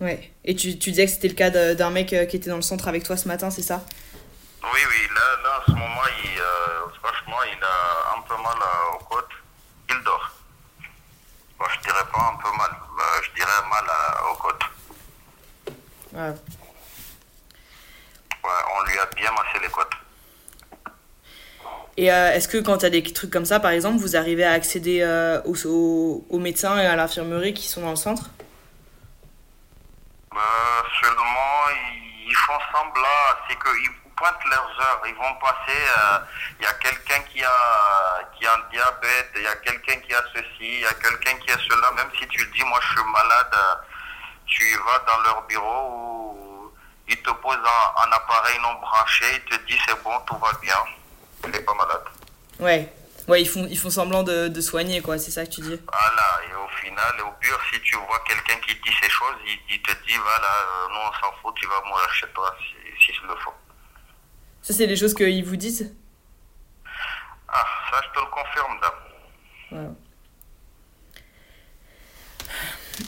Ouais. Et tu, tu disais que c'était le cas d'un mec euh, qui était dans le centre avec toi ce matin, c'est ça? Oui, oui, là, là, en ce moment, il, euh, franchement, il a un peu mal euh, aux côtes. Il dort. Bon, je dirais pas un peu mal, je dirais mal aux côtes. Ouais. Ouais, on lui a bien massé les côtes. Et euh, est-ce que quand tu as des trucs comme ça, par exemple, vous arrivez à accéder euh, aux, médecins et à l'infirmerie qui sont dans le centre? Bah, seulement, ils, font semblant, c'est qu'ils pointent leurs heures. Ils vont passer, euh, il y a quelqu'un qui a, qui a un diabète, il y a quelqu'un qui a ceci, il y a quelqu'un qui a cela. Même si tu dis, moi je suis malade, euh, tu vas dans leur bureau où ils te posent un, un appareil non branché, ils te disent c'est bon, tout va bien. Tu n'es pas malade. Ouais. Ouais, ils font, ils font semblant de, de soigner, quoi, c'est ça que tu dis Voilà, et au final, au pire, si tu vois quelqu'un qui dit ces choses, il, il te dit voilà, euh, nous on s'en fout, tu vas mourir chez toi si, si il le faut. Ça, c'est les choses qu'ils vous disent? Ah, ça je te le confirme, dame. Voilà.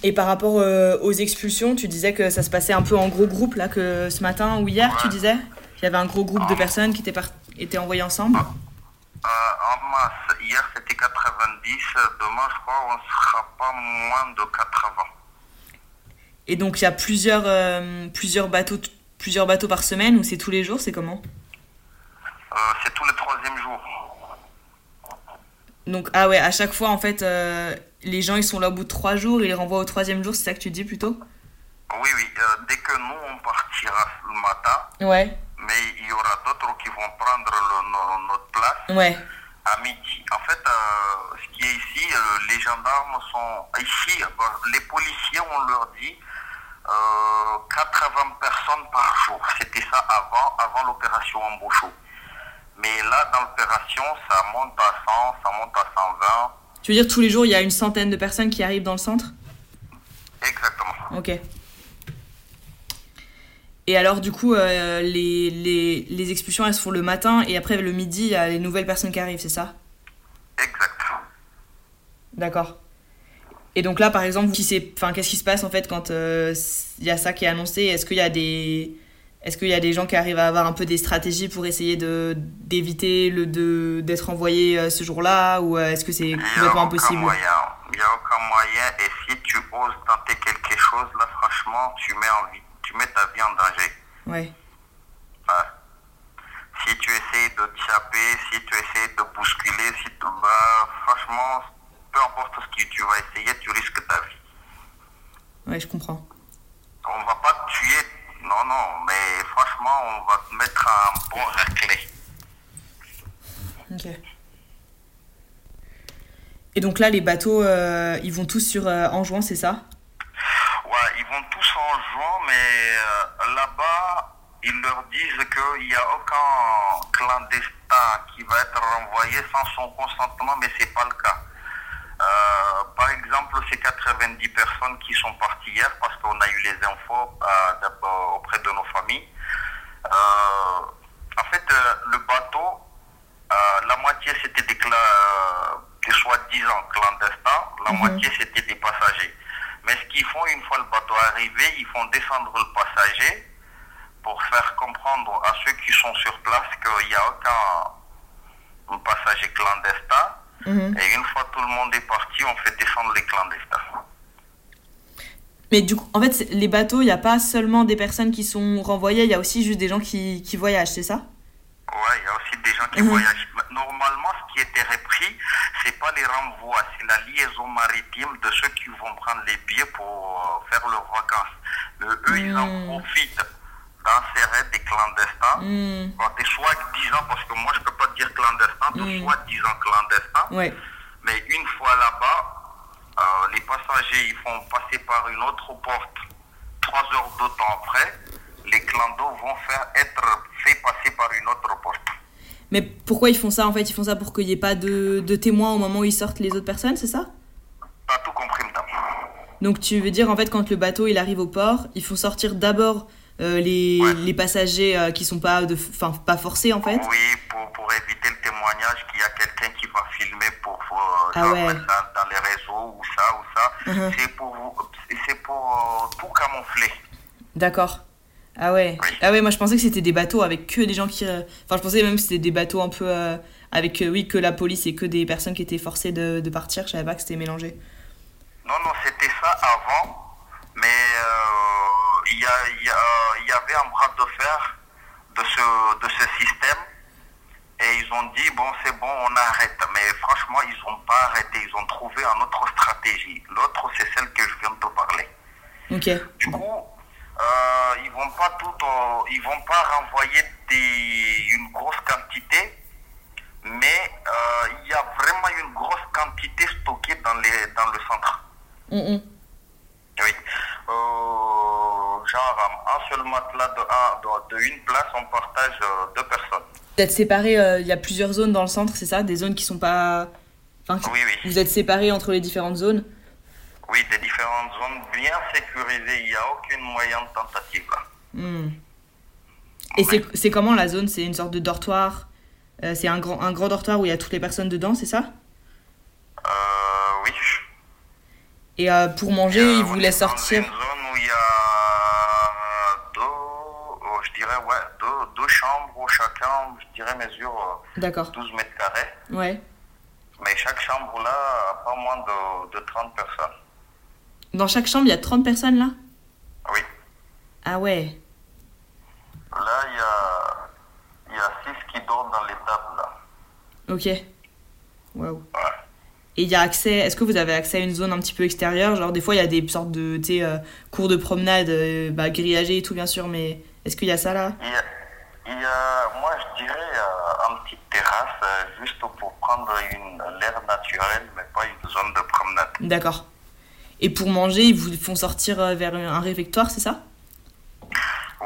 Et par rapport euh, aux expulsions, tu disais que ça se passait un peu en gros groupe, là, que ce matin ou hier, tu disais? Qu'il y avait un gros groupe de personnes qui étaient, par- étaient envoyées ensemble Euh, en masse, hier c'était 90, demain je crois on sera pas moins de 80. Et donc, il y a plusieurs, euh, plusieurs, bateaux, plusieurs bateaux par semaine ou c'est tous les jours C'est comment Euh, c'est tous les troisième jours. Donc, ah ouais, à chaque fois, en fait, les gens, ils sont là au bout de trois jours, ils les renvoient au troisième jour, c'est ça que tu dis plutôt Oui, oui, dès que nous on partira le matin, Ouais, mais il y aura d'autres qui vont prendre le- no- notre place ouais, à midi. En fait, euh, ce qui est ici, euh, les gendarmes sont ici, les policiers, on leur dit euh, 80 personnes par jour. C'était ça avant, avant l'opération Embauchot. Mais là, dans l'opération, ça monte à 100, ça monte à 120. Tu veux dire, tous les jours, il y a une centaine de personnes qui arrivent dans le centre? Exactement. Ok. Et alors, du coup, euh, les, les, les expulsions, elles se font le matin et après, le midi, il y a les nouvelles personnes qui arrivent, c'est ça? Exact. D'accord. Et donc là, par exemple, enfin, qu'est-ce qui se passe en fait quand euh, il y a ça qui est annoncé? Est-ce qu'il y a des est-ce qu'il y a des gens qui arrivent à avoir un peu des stratégies pour essayer de d'éviter le de d'être envoyés euh, ce jour-là? Ou est-ce que c'est complètement impossible? Il n'y a aucun moyen. Et si tu oses tenter quelque chose, là, franchement, tu mets, en vie, tu mets ta vie en danger. Ouais. Ouais. Si tu essayes de t'échapper, si tu essayes de bousculer, si tu bah, franchement, peu importe ce que tu vas essayer, tu risques ta vie. Ouais, je comprends. On va pas te tuer, non, non, mais franchement, on va te mettre un bon raclé. Ok. Et donc là, les bateaux, euh, ils vont tous sur euh, Anjouan, c'est ça? Ils vont tous en juin, mais euh, là-bas, ils leur disent qu'il n'y a aucun clandestin qui va être renvoyé sans son consentement, mais c'est pas le cas. Euh, par exemple, ces 90 personnes qui sont parties hier, parce qu'on a eu les infos euh, auprès de nos familles, euh, en fait, le bateau, la moitié c'était des soi-disant clandestins, la Mhm. moitié c'était des passagers. Mais ce qu'ils font, une fois le bateau arrivé, ils font descendre le passager pour faire comprendre à ceux qui sont sur place qu'il n'y a aucun passager clandestin. Mhm. Et une fois tout le monde est parti, on fait descendre les clandestins. Mais du coup, en fait, les bateaux, il n'y a pas seulement des personnes qui sont renvoyées, il y a aussi juste des gens qui, qui voyagent, c'est ça? Ouais, il y a aussi des gens qui Mhm. voyagent. Normalement, ce qui était repris, c'est pas les renvois, c'est la liaison maritime de ceux qui vont prendre les billets pour euh, faire leurs vacances. Mais eux, ils en profitent d'insérer des clandestins, Hmm. bon, des soi-disant, parce que moi je peux pas dire clandestins, des Mm. soi-disant clandestins. Ouais. Mais une fois là-bas, euh, les passagers ils font passer par une autre porte. Trois heures de temps après, les clandos vont faire être faits passer par une autre porte. Mais pourquoi ils font ça en fait? Ils font ça pour qu'il n'y ait pas de, de témoins au moment où ils sortent les autres personnes, c'est ça? T'as tout compris, madame. Donc tu veux dire en fait quand le bateau il arrive au port, il faut sortir d'abord euh, les, les passagers euh, qui sont pas de enfin pas forcés en fait? Oui, pour, pour éviter le témoignage qu'il y a quelqu'un qui va filmer pour, pour euh, Ah ouais. ça dans les réseaux ou ça ou ça. C'est pour, vous- c'est pour euh, tout camoufler. D'accord. Ah ouais. Ah ouais, moi je pensais que c'était des bateaux avec que des gens qui euh, enfin je pensais même que c'était des bateaux un peu euh, avec euh, oui que la police et que des personnes qui étaient forcées de, de partir, je savais pas que c'était mélangé. Non, non, c'était ça avant, mais euh, il y, il y, il y avait un bras de fer de ce, de ce système. Et ils ont dit, bon, c'est bon, on arrête. Mais franchement, ils n'ont pas arrêté. Ils ont trouvé une autre stratégie. L'autre, c'est celle que je viens de te parler. OK. Du coup, euh, ils vont pas tout, euh, ils vont pas renvoyer des, une grosse quantité, mais euh, il y a vraiment une grosse quantité stockée dans, les, dans le centre. Mm, mm. Oui. Genre, un seul matelas de, un, de, de une place, on partage deux personnes. Vous êtes séparés, euh, il y a plusieurs zones dans le centre, c'est ça? Des zones qui sont pas. Enfin, Oui, oui. Vous êtes séparés entre les différentes zones? Oui, des différentes zones bien sécurisées. Il n'y a aucun moyen de tentative. Hmm. Et c'est c'est comment la zone? C'est une sorte de dortoir Euh, C'est un grand, un grand dortoir où il y a toutes les personnes dedans, c'est ça? Euh, oui. Et euh, pour manger, ils vous laissent sortir. une zone où il y a deux, euh, je dirais, ouais, deux, deux chambres où chacun, je dirais, mesure euh, D'accord. 12 mètres carrés. Ouais. Mais chaque chambre là a pas moins de, de 30 personnes. Dans chaque chambre, il y a 30 personnes là? Oui. Ah ouais. Là, il y a, il y a 6 qui dorment dans l'étape là. Ok. Waouh. Et il y a accès. Est-ce que vous avez accès à une zone un petit peu extérieure? Genre, des fois, il y a des sortes de euh, cours de promenade, euh, bah, grillagés et tout, bien sûr, mais est-ce qu'il y a ça là? Il y a, il y a, moi je dirais, euh, une petite terrasse euh, juste pour prendre une, l'air naturel, mais pas une zone de promenade. D'accord. Et pour manger, ils vous font sortir euh, vers un réfectoire, c'est ça?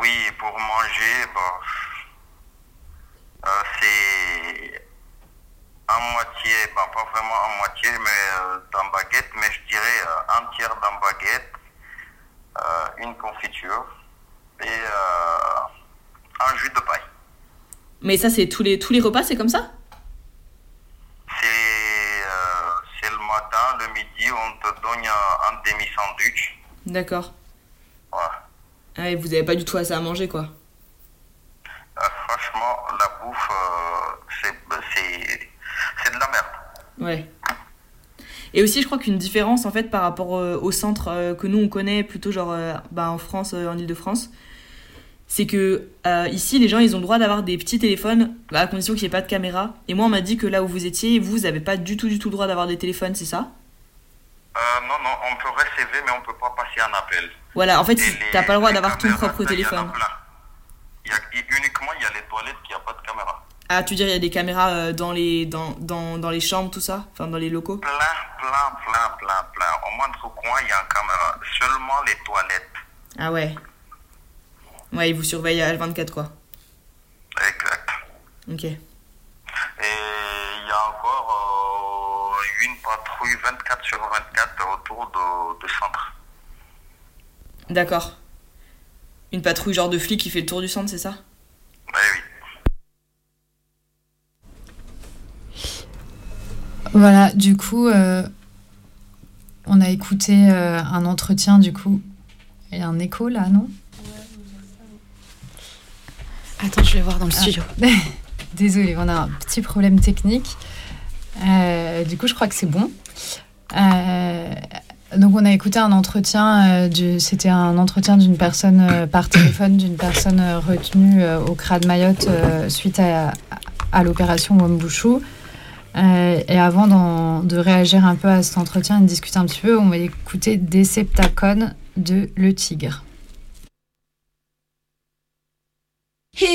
Oui, pour manger, bon, euh, c'est à moitié, bon, pas vraiment à moitié, mais euh, dans baguette, mais je dirais euh, un tiers dans baguette, euh, une confiture et un jus de paille. Mais ça, c'est tous les, tous les repas, c'est comme ça? C'est c'est le matin, le midi, on te donne un, un demi-sandwich. D'accord. Ouais. Ah, et vous avez pas du tout assez à manger, quoi. Euh, franchement, la bouffe, euh, c'est de la merde. Ouais. Et aussi, je crois qu'une différence, en fait, par rapport euh, au centre que nous, on connaît, plutôt genre bah, en France, en Ile-de-France, c'est que ici, les gens, ils ont le droit d'avoir des petits téléphones, bah, à condition qu'il n'y ait pas de caméra. Et moi, on m'a dit que là où vous étiez, vous, vous n'avez pas du tout, du tout le droit d'avoir des téléphones, c'est ça? Euh, non, non, on peut recevoir, mais on peut pas passer un appel. Voilà, en fait, les- t'as pas le droit d'avoir ton propre il y a téléphone. plein. Il y a, il- uniquement, il y a les toilettes qui n'ont pas de caméra. Ah, tu veux dire, il y a des caméras euh, dans, les, dans, dans, dans les chambres, tout ça? Enfin, dans les locaux? Plein, plein, plein, plein, plein. Au moindre coin, il y a une caméra. Seulement les toilettes. Ah ouais. Ouais, ils vous surveillent à H24, quoi. Exact. Ok. Et il y a encore euh, une patrouille 24 sur 24 autour de, de centre. D'accord. Une patrouille genre de flics qui fait le tour du centre, c'est ça? Oui, oui. Voilà, du coup, euh, on a écouté euh, un entretien, du coup. Il y a un écho là, non? Attends, je vais voir dans le Ah. studio. Désolée, on a un petit problème technique. Euh, du coup, je crois que c'est bon. Euh, donc, on a écouté un entretien. euh, C'était un entretien d'une personne par téléphone, d'une personne retenue au CRA de Mayotte suite à, l'opération Wambushu. Euh, et avant de réagir un peu à cet entretien et de discuter un petit peu, on va écouter Deceptacon de Le Tigre. Vous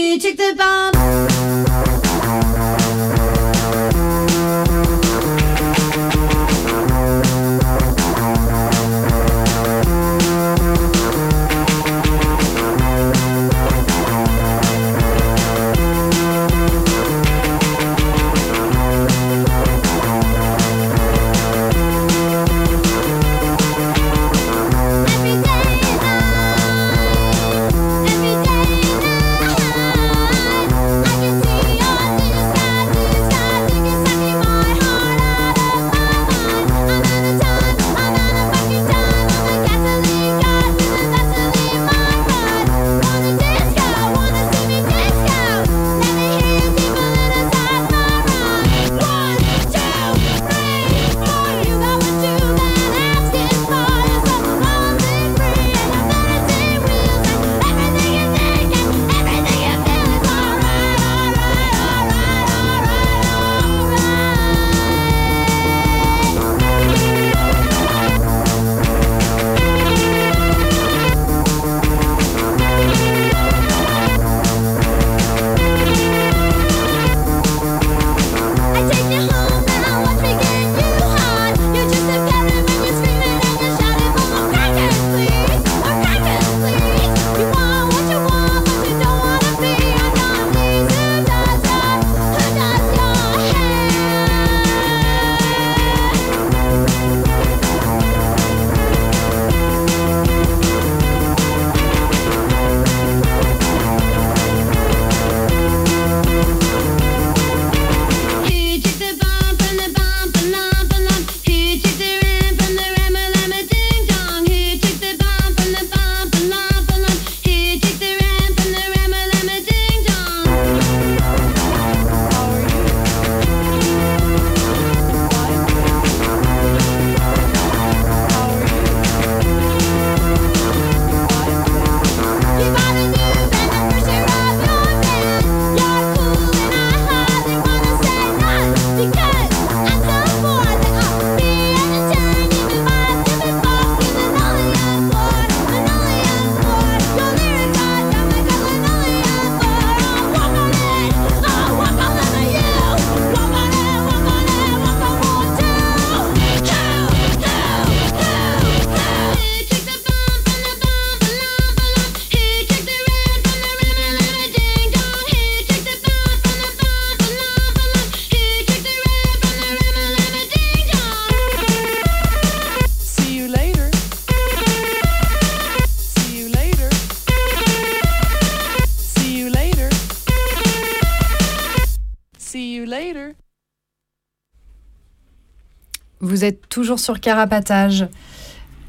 sur Carapatage.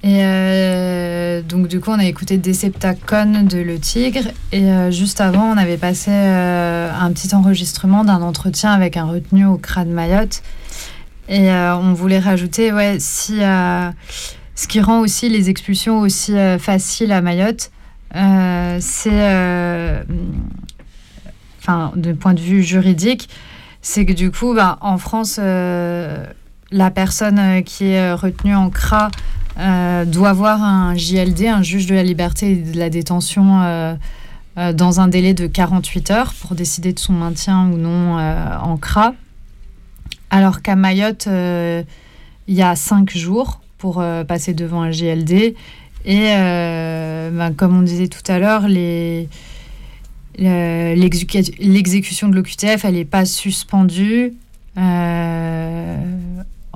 Et euh, donc du coup, on a écouté Deceptacon de Le Tigre. Et euh, juste avant, on avait passé euh, un petit enregistrement d'un entretien avec un retenu au Crâne Mayotte. Et on voulait rajouter, ouais, si, ce qui rend aussi les expulsions aussi faciles à Mayotte, c'est, enfin, de point de vue juridique, c'est que du coup, bah, en France, la personne qui est retenue en CRA euh, doit avoir un JLD, un juge de la liberté et de la détention, euh, euh, dans un délai de 48 heures pour décider de son maintien ou non en CRA. Alors qu'à Mayotte, il y a 5 jours pour passer devant un JLD. Et ben, comme on disait tout à l'heure, l'exécution de l'OQTF, elle n'est pas suspendue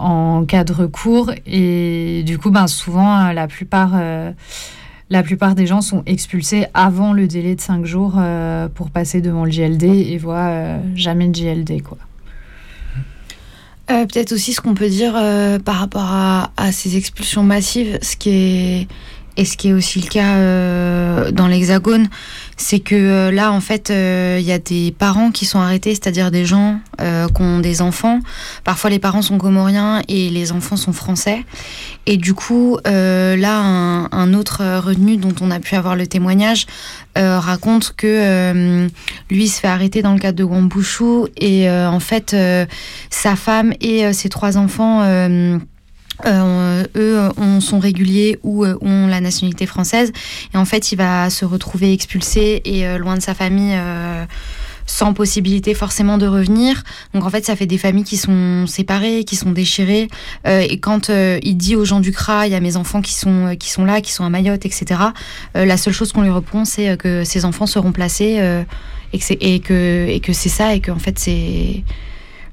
en cas de. Et du coup, ben, souvent, euh, la plupart, euh, la plupart des gens sont expulsés avant le délai de 5 jours euh, pour passer devant le JLD et voient jamais de JLD. Quoi. Peut-être aussi ce qu'on peut dire par rapport à, ces expulsions massives, ce qui est et ce qui est aussi le cas euh, dans l'Hexagone, c'est que euh, là, en fait, euh, il y a des parents qui sont arrêtés, c'est-à-dire des gens qui ont des enfants. Parfois, les parents sont comoriens et les enfants sont français. Et du coup, là, un, autre retenu dont on a pu avoir le témoignage raconte que lui se fait arrêter dans le cadre de Wambushu et en fait, sa femme et ses trois enfants eux sont réguliers ou ont la nationalité française. Et en fait, il va se retrouver expulsé et loin de sa famille sans possibilité forcément de revenir. Donc en fait, ça fait des familles qui sont séparées, qui sont déchirées. Euh, et quand euh, il dit aux gens du CRA, il y a mes enfants qui sont, euh, qui sont là, qui sont à Mayotte, etc., la seule chose qu'on lui répond, c'est que ces enfants seront placés et que c'est et que, que ça, et que en fait, c'est...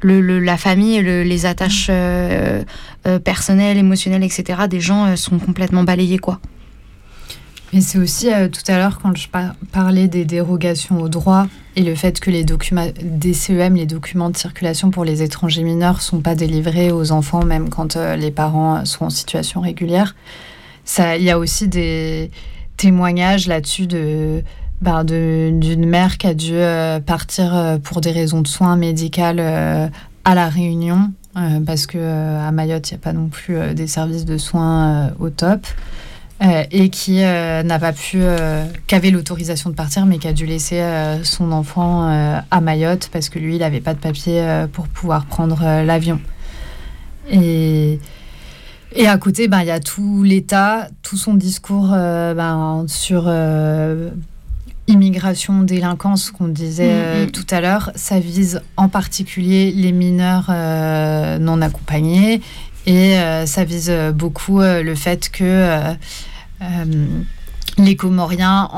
Le, la famille, les attaches personnelles, émotionnelles, etc., des gens sont complètement balayés, quoi. Mais c'est aussi tout à l'heure quand je parlais des dérogations aux droits et le fait que les documents DCEM, les documents de circulation pour les étrangers mineurs, sont pas délivrés aux enfants, même quand euh, les parents sont en situation régulière. Il y a aussi des témoignages là-dessus de ben, d'une mère qui a dû euh, partir euh, pour des raisons de soins médicales à la Réunion parce que à Mayotte il n'y a pas non plus des services de soins au top. Euh, et qui euh, n'a pas pu, euh, qu'avait l'autorisation de partir, mais qui a dû laisser son enfant à Mayotte parce que lui, il n'avait pas de papier pour pouvoir prendre l'avion. Et, et à côté, ben, il y a tout l'État, tout son discours ben, sur immigration, délinquance qu'on disait mm, mm. tout à l'heure, ça vise en particulier les mineurs non accompagnés et euh, ça vise beaucoup euh, le fait que euh, les Comoriens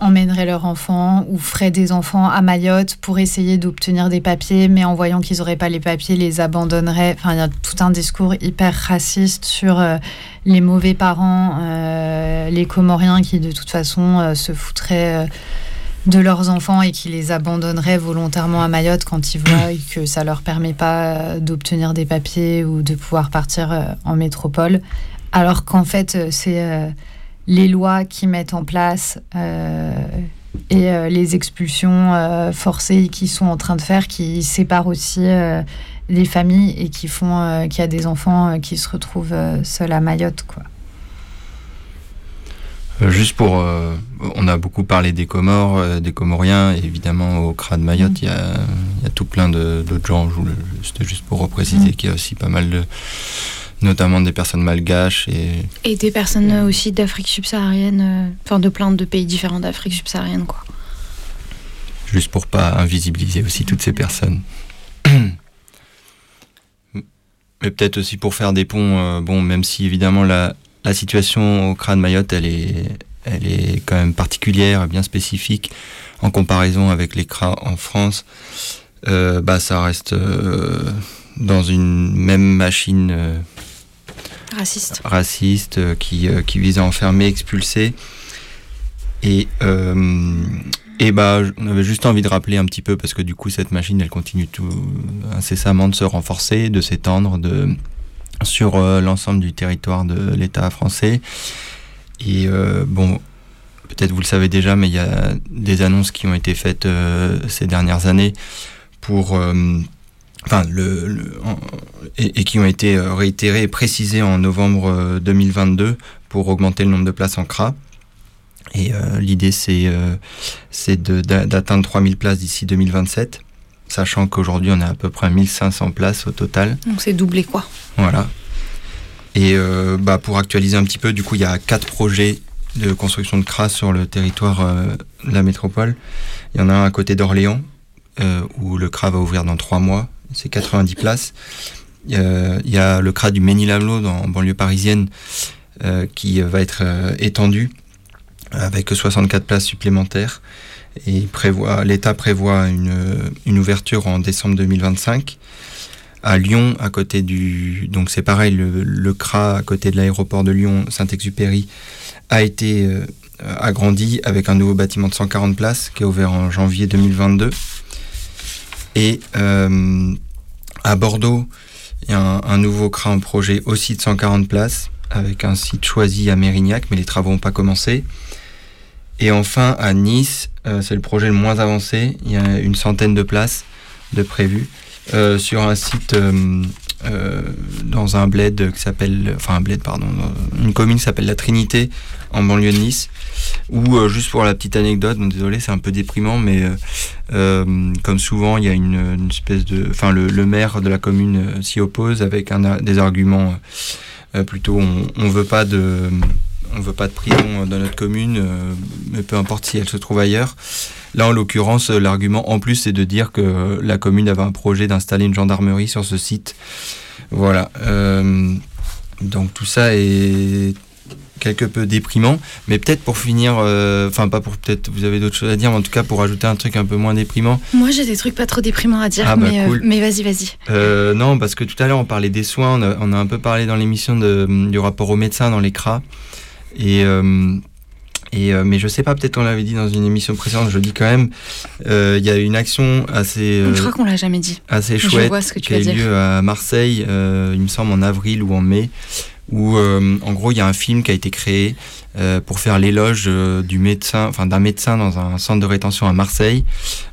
emmèneraient leurs enfants ou feraient des enfants à Mayotte pour essayer d'obtenir des papiers, mais en voyant qu'ils n'auraient pas les papiers, les abandonneraient. Enfin, il y a tout un discours hyper raciste sur les mauvais parents, les Comoriens qui de toute façon se foutraient de leurs enfants et qui les abandonneraient volontairement à Mayotte quand ils voient que ça leur permet pas euh, d'obtenir des papiers ou de pouvoir partir euh, en métropole, alors qu'en fait euh, c'est les lois qui mettent en place et les expulsions forcées qui sont en train de faire qui séparent aussi les familles et qui font qu'il y a des enfants qui se retrouvent seuls à Mayotte quoi. Euh, juste pour, euh, on a beaucoup parlé des Comores, euh, des Comoriens, et évidemment au CRA de Mayotte, mm. il y, a, tout plein d'autres gens. C'était juste pour repréciser mm. qu'il y a aussi pas mal de, notamment des personnes malgaches et et des personnes aussi d'Afrique subsaharienne, enfin de plein de pays différents d'Afrique subsaharienne, quoi. Juste pour pas invisibiliser aussi toutes ces personnes. Mais peut-être aussi pour faire des ponts, bon, même si évidemment la, la situation au crâne Mayotte, elle est, elle est quand même particulière, bien spécifique en comparaison avec les CRA en France. Euh, bah, ça reste euh, dans une même machine euh, raciste, raciste qui, qui, vise à enfermer, expulser. Et, et bah, on avait juste envie de rappeler un petit peu, parce que du coup, cette machine, elle continue tout incessamment de se renforcer, de s'étendre, de, sur euh, l'ensemble du territoire de l'État français. Et euh, bon, peut-être vous le savez déjà, mais il y a des annonces qui ont été faites euh, ces dernières années pour, enfin, le, et, qui ont été réitérées et précisées en novembre 2022 pour augmenter le nombre de places en CRA. Et l'idée, c'est c'est d'atteindre 3000 places d'ici 2027 sachant qu'aujourd'hui on est à peu près à 1500 places au total. Donc c'est doublé quoi. Voilà. Et euh, bah, pour actualiser un petit peu, du coup il y a quatre projets de construction de CRA sur le territoire euh, de la métropole. Il y en a un à côté d'Orléans, euh, où le CRA va ouvrir dans trois mois, c'est 90 places. il y a le CRA du Ménil-Amelot en banlieue parisienne qui va être étendu avec 64 places supplémentaires. Et l'État prévoit une, ouverture en décembre 2025. À Lyon, à côté du. Donc c'est pareil, le, le, CRA à côté de l'aéroport de Lyon, Saint-Exupéry, a été euh, agrandi avec un nouveau bâtiment de 140 places qui est ouvert en janvier 2022. Et euh, à Bordeaux, il y a un, nouveau CRA en projet aussi de 140 places avec un site choisi à Mérignac, mais les travaux n'ont pas commencé. Et enfin, à Nice, euh, c'est le projet le moins avancé. Il y a une centaine de places de prévues euh, sur un site euh, dans un bled qui s'appelle, enfin un bled, pardon, une commune qui s'appelle La Trinité en banlieue de Nice. Où, juste pour la petite anecdote, désolé, c'est un peu déprimant, mais comme souvent, il y a une, espèce de, enfin le, maire de la commune s'y oppose avec un, des arguments plutôt, on, on veut pas de on veut pas de prison dans notre commune, mais peu importe si elle se trouve ailleurs. Là, en l'occurrence, l'argument en plus, c'est de dire que la commune avait un projet d'installer une gendarmerie sur ce site. Voilà. donc tout ça est quelque peu déprimant. Mais peut-être pour finir, euh, enfin pas pour peut-être, vous avez d'autres choses à dire, mais en tout cas pour ajouter un truc un peu moins déprimant. Moi j'ai des trucs pas trop déprimants à dire, ah, bah, mais, euh, mais vas-y, vas-y. Euh, non, parce que tout à l'heure on parlait des soins, on a, un peu parlé dans l'émission du rapport aux médecins dans les CRA. Et, et, mais je sais pas, peut-être on l'avait dit dans une émission précédente, je le dis quand même, il y a une action assez. je crois qu'on l'a jamais dit. Assez chouette qui a eu lieu à Marseille, il me semble en avril ou en mai, où euh, en gros il y a un film qui a été créé euh, pour faire l'éloge euh, du médecin, enfin d'un médecin dans un centre de rétention à Marseille.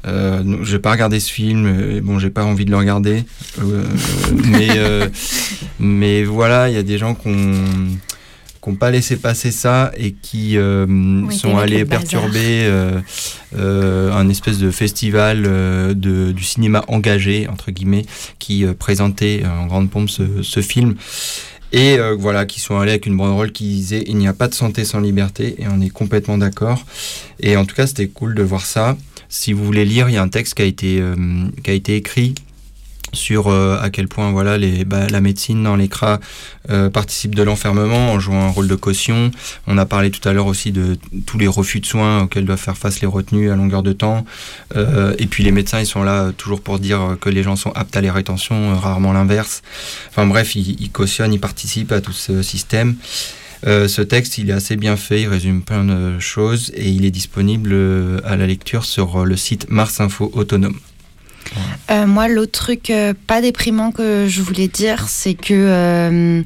Euh, je vais pas regarder ce film, bon j'ai pas envie de le regarder, mais mais voilà il y a des gens qui ont pas laissé passer ça et qui sont allés perturber un espèce de festival de, du cinéma engagé entre guillemets qui présentait en grande pompe ce, ce film et euh, voilà, qui sont allés avec une banderole qui disait il n'y a pas de santé sans liberté, et on est complètement d'accord. Et en tout cas, c'était cool de voir ça. Si vous voulez lire, il y a un texte qui a été, euh, qui a été écrit sur euh, à quel point bah, la médecine dans les euh, participe de l'enfermement en jouant un rôle de caution. On a parlé tout à l'heure aussi de tous les refus de soins auxquels doivent faire face les retenus à longueur de temps. Euh, et puis les médecins, ils sont là toujours pour dire que les gens sont aptes à les rétentions, rarement l'inverse. Enfin bref, ils, cautionnent, ils participent à tout ce système. ce texte, il est assez bien fait, il résume plein de choses et il est disponible à la lecture sur le site Mars Info Autonome. Euh, moi, l'autre truc euh, pas déprimant que je voulais dire, c'est que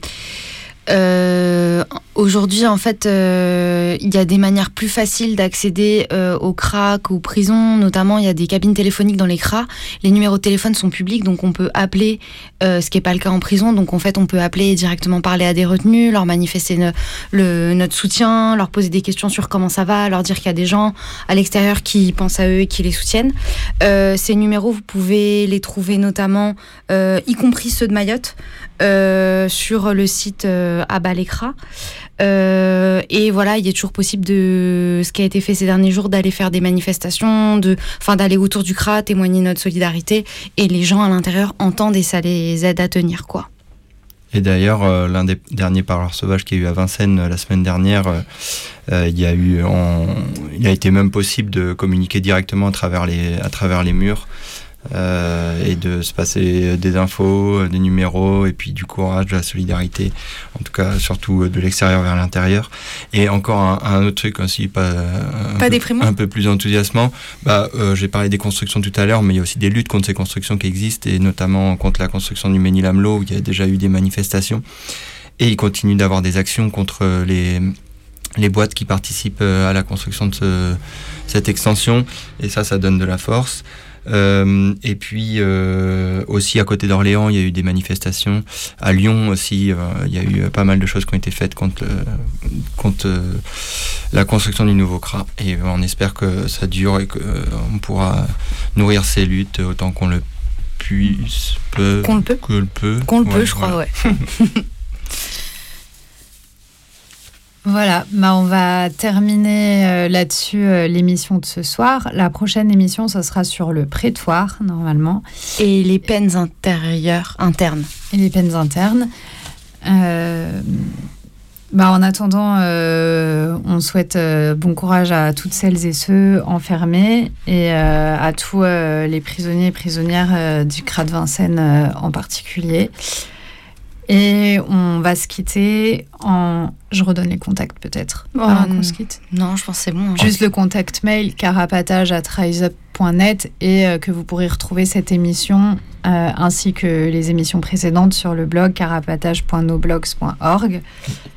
euh, euh, aujourd'hui, en fait, euh, il y a des manières plus faciles d'accéder euh, aux CRAC, aux prisons. Notamment, il y a des cabines téléphoniques dans les CRA. Les numéros de téléphone sont publics, donc on peut appeler, ce qui n'est pas le cas en prison. Donc, en fait, on peut appeler et directement parler à des retenus, leur manifester notre soutien, leur poser des questions sur comment ça va, leur dire qu'il y a des gens à l'extérieur qui pensent à eux et qui les soutiennent. ces numéros, vous pouvez les trouver notamment, y compris ceux de Mayotte, sur le site à Balécra. Euh, et voilà, il est toujours possible de ce qui a été fait ces derniers jours, d'aller faire des manifestations, de, enfin d'aller autour du CRA, témoigner notre solidarité. Et les gens à l'intérieur entendent et ça les aide à tenir, quoi. Et d'ailleurs, euh, l'un des derniers parleurs sauvages qu'il y a eu à Vincennes euh, la semaine dernière, il y a eu, il a été même possible de communiquer directement à travers les, à travers les murs. Euh, et de se passer des infos, des numéros, et puis du courage, de la solidarité, en tout cas surtout de l'extérieur vers l'intérieur. Et encore un, autre truc aussi, pas, un, peu, un peu plus enthousiasmant, bah, euh, j'ai parlé des constructions tout à l'heure, mais il y a aussi des luttes contre ces constructions qui existent, et notamment contre la construction du Ménil-Amelot, où il y a déjà eu des manifestations. Et il continue d'avoir des actions contre les, les boîtes qui participent à la construction de cette extension, et ça, ça donne de la force. Euh, et puis euh, aussi à côté d'Orléans, il y a eu des manifestations. À Lyon aussi, euh, il y a eu pas mal de choses qui ont été faites contre, contre la construction du nouveau CRA. Et on espère que ça dure et qu'on pourra nourrir ces luttes autant qu'on le puisse, peut, qu'on le peut, que le peut, qu'on le peut, je crois, ouais. Voilà, bah on va terminer euh, là-dessus euh, l'émission de ce soir. La prochaine émission, ce sera sur le prétoire, normalement. Et les peines intérieures, internes. Et les peines internes. Euh, bah en attendant, on souhaite bon courage à toutes celles et ceux enfermés et à tous les prisonniers et prisonnières du CRA de Vincennes en particulier. Et on va se quitter en. Je redonne les contacts peut-être. Oh, qu'on se quitte. Non, je pense que c'est bon. Hein. Juste le contact mail carapatage at et euh, que vous pourrez retrouver cette émission euh, ainsi que les émissions précédentes sur le blog carapatage.noblogs.org.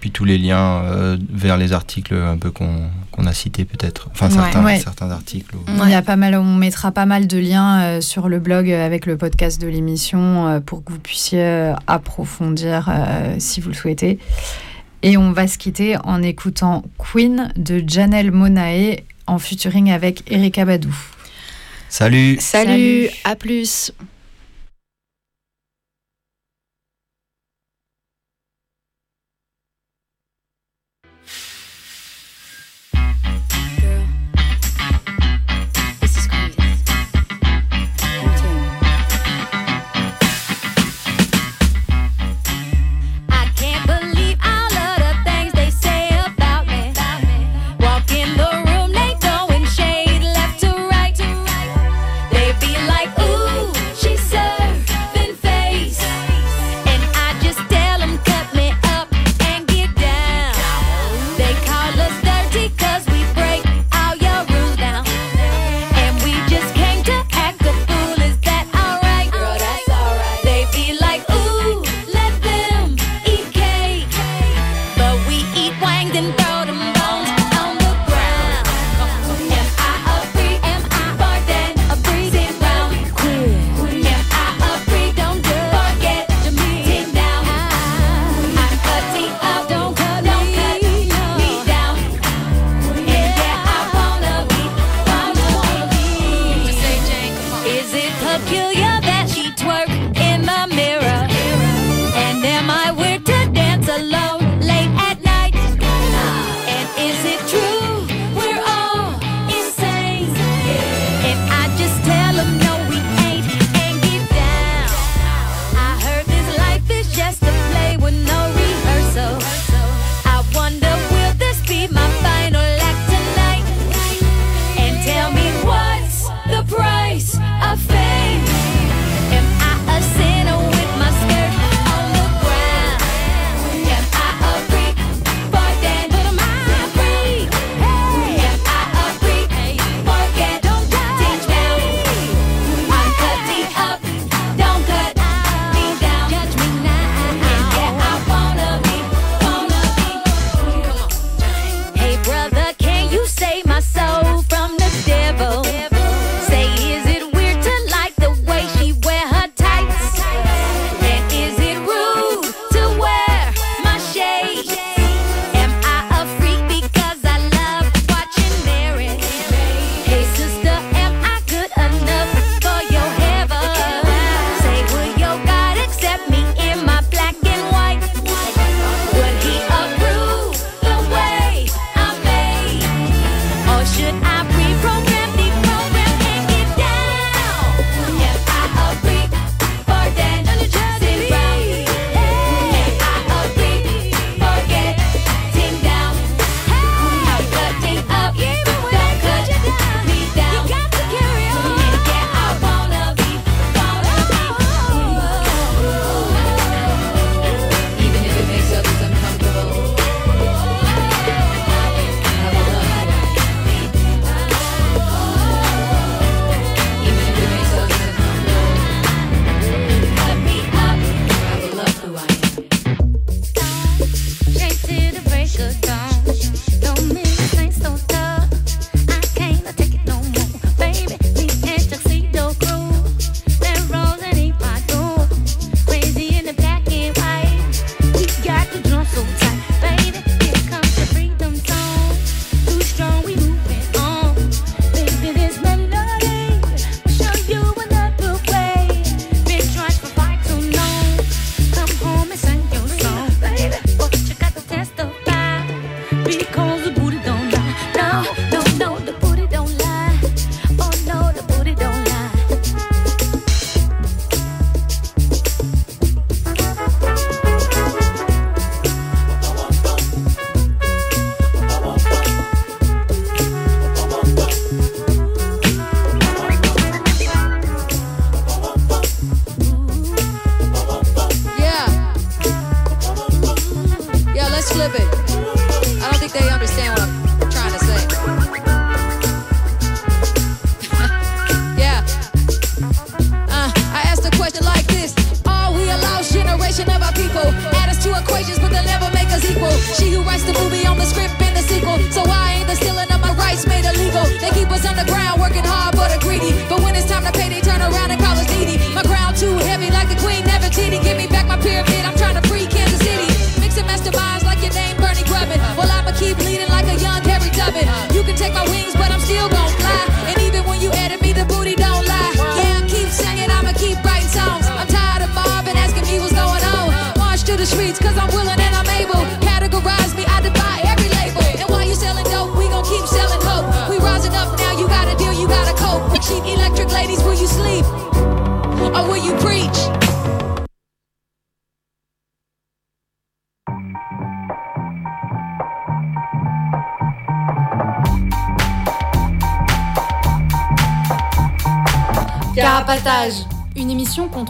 Puis tous les liens euh, vers les articles un peu qu'on a cités peut-être. Enfin certains, certains articles. Il y a pas mal, on mettra pas mal de liens sur le blog avec le podcast de l'émission pour que vous puissiez approfondir si vous le souhaitez. Et on va se quitter en écoutant Queen de Janelle Monae en featuring avec Erika Badou. Salut. Salut, à plus.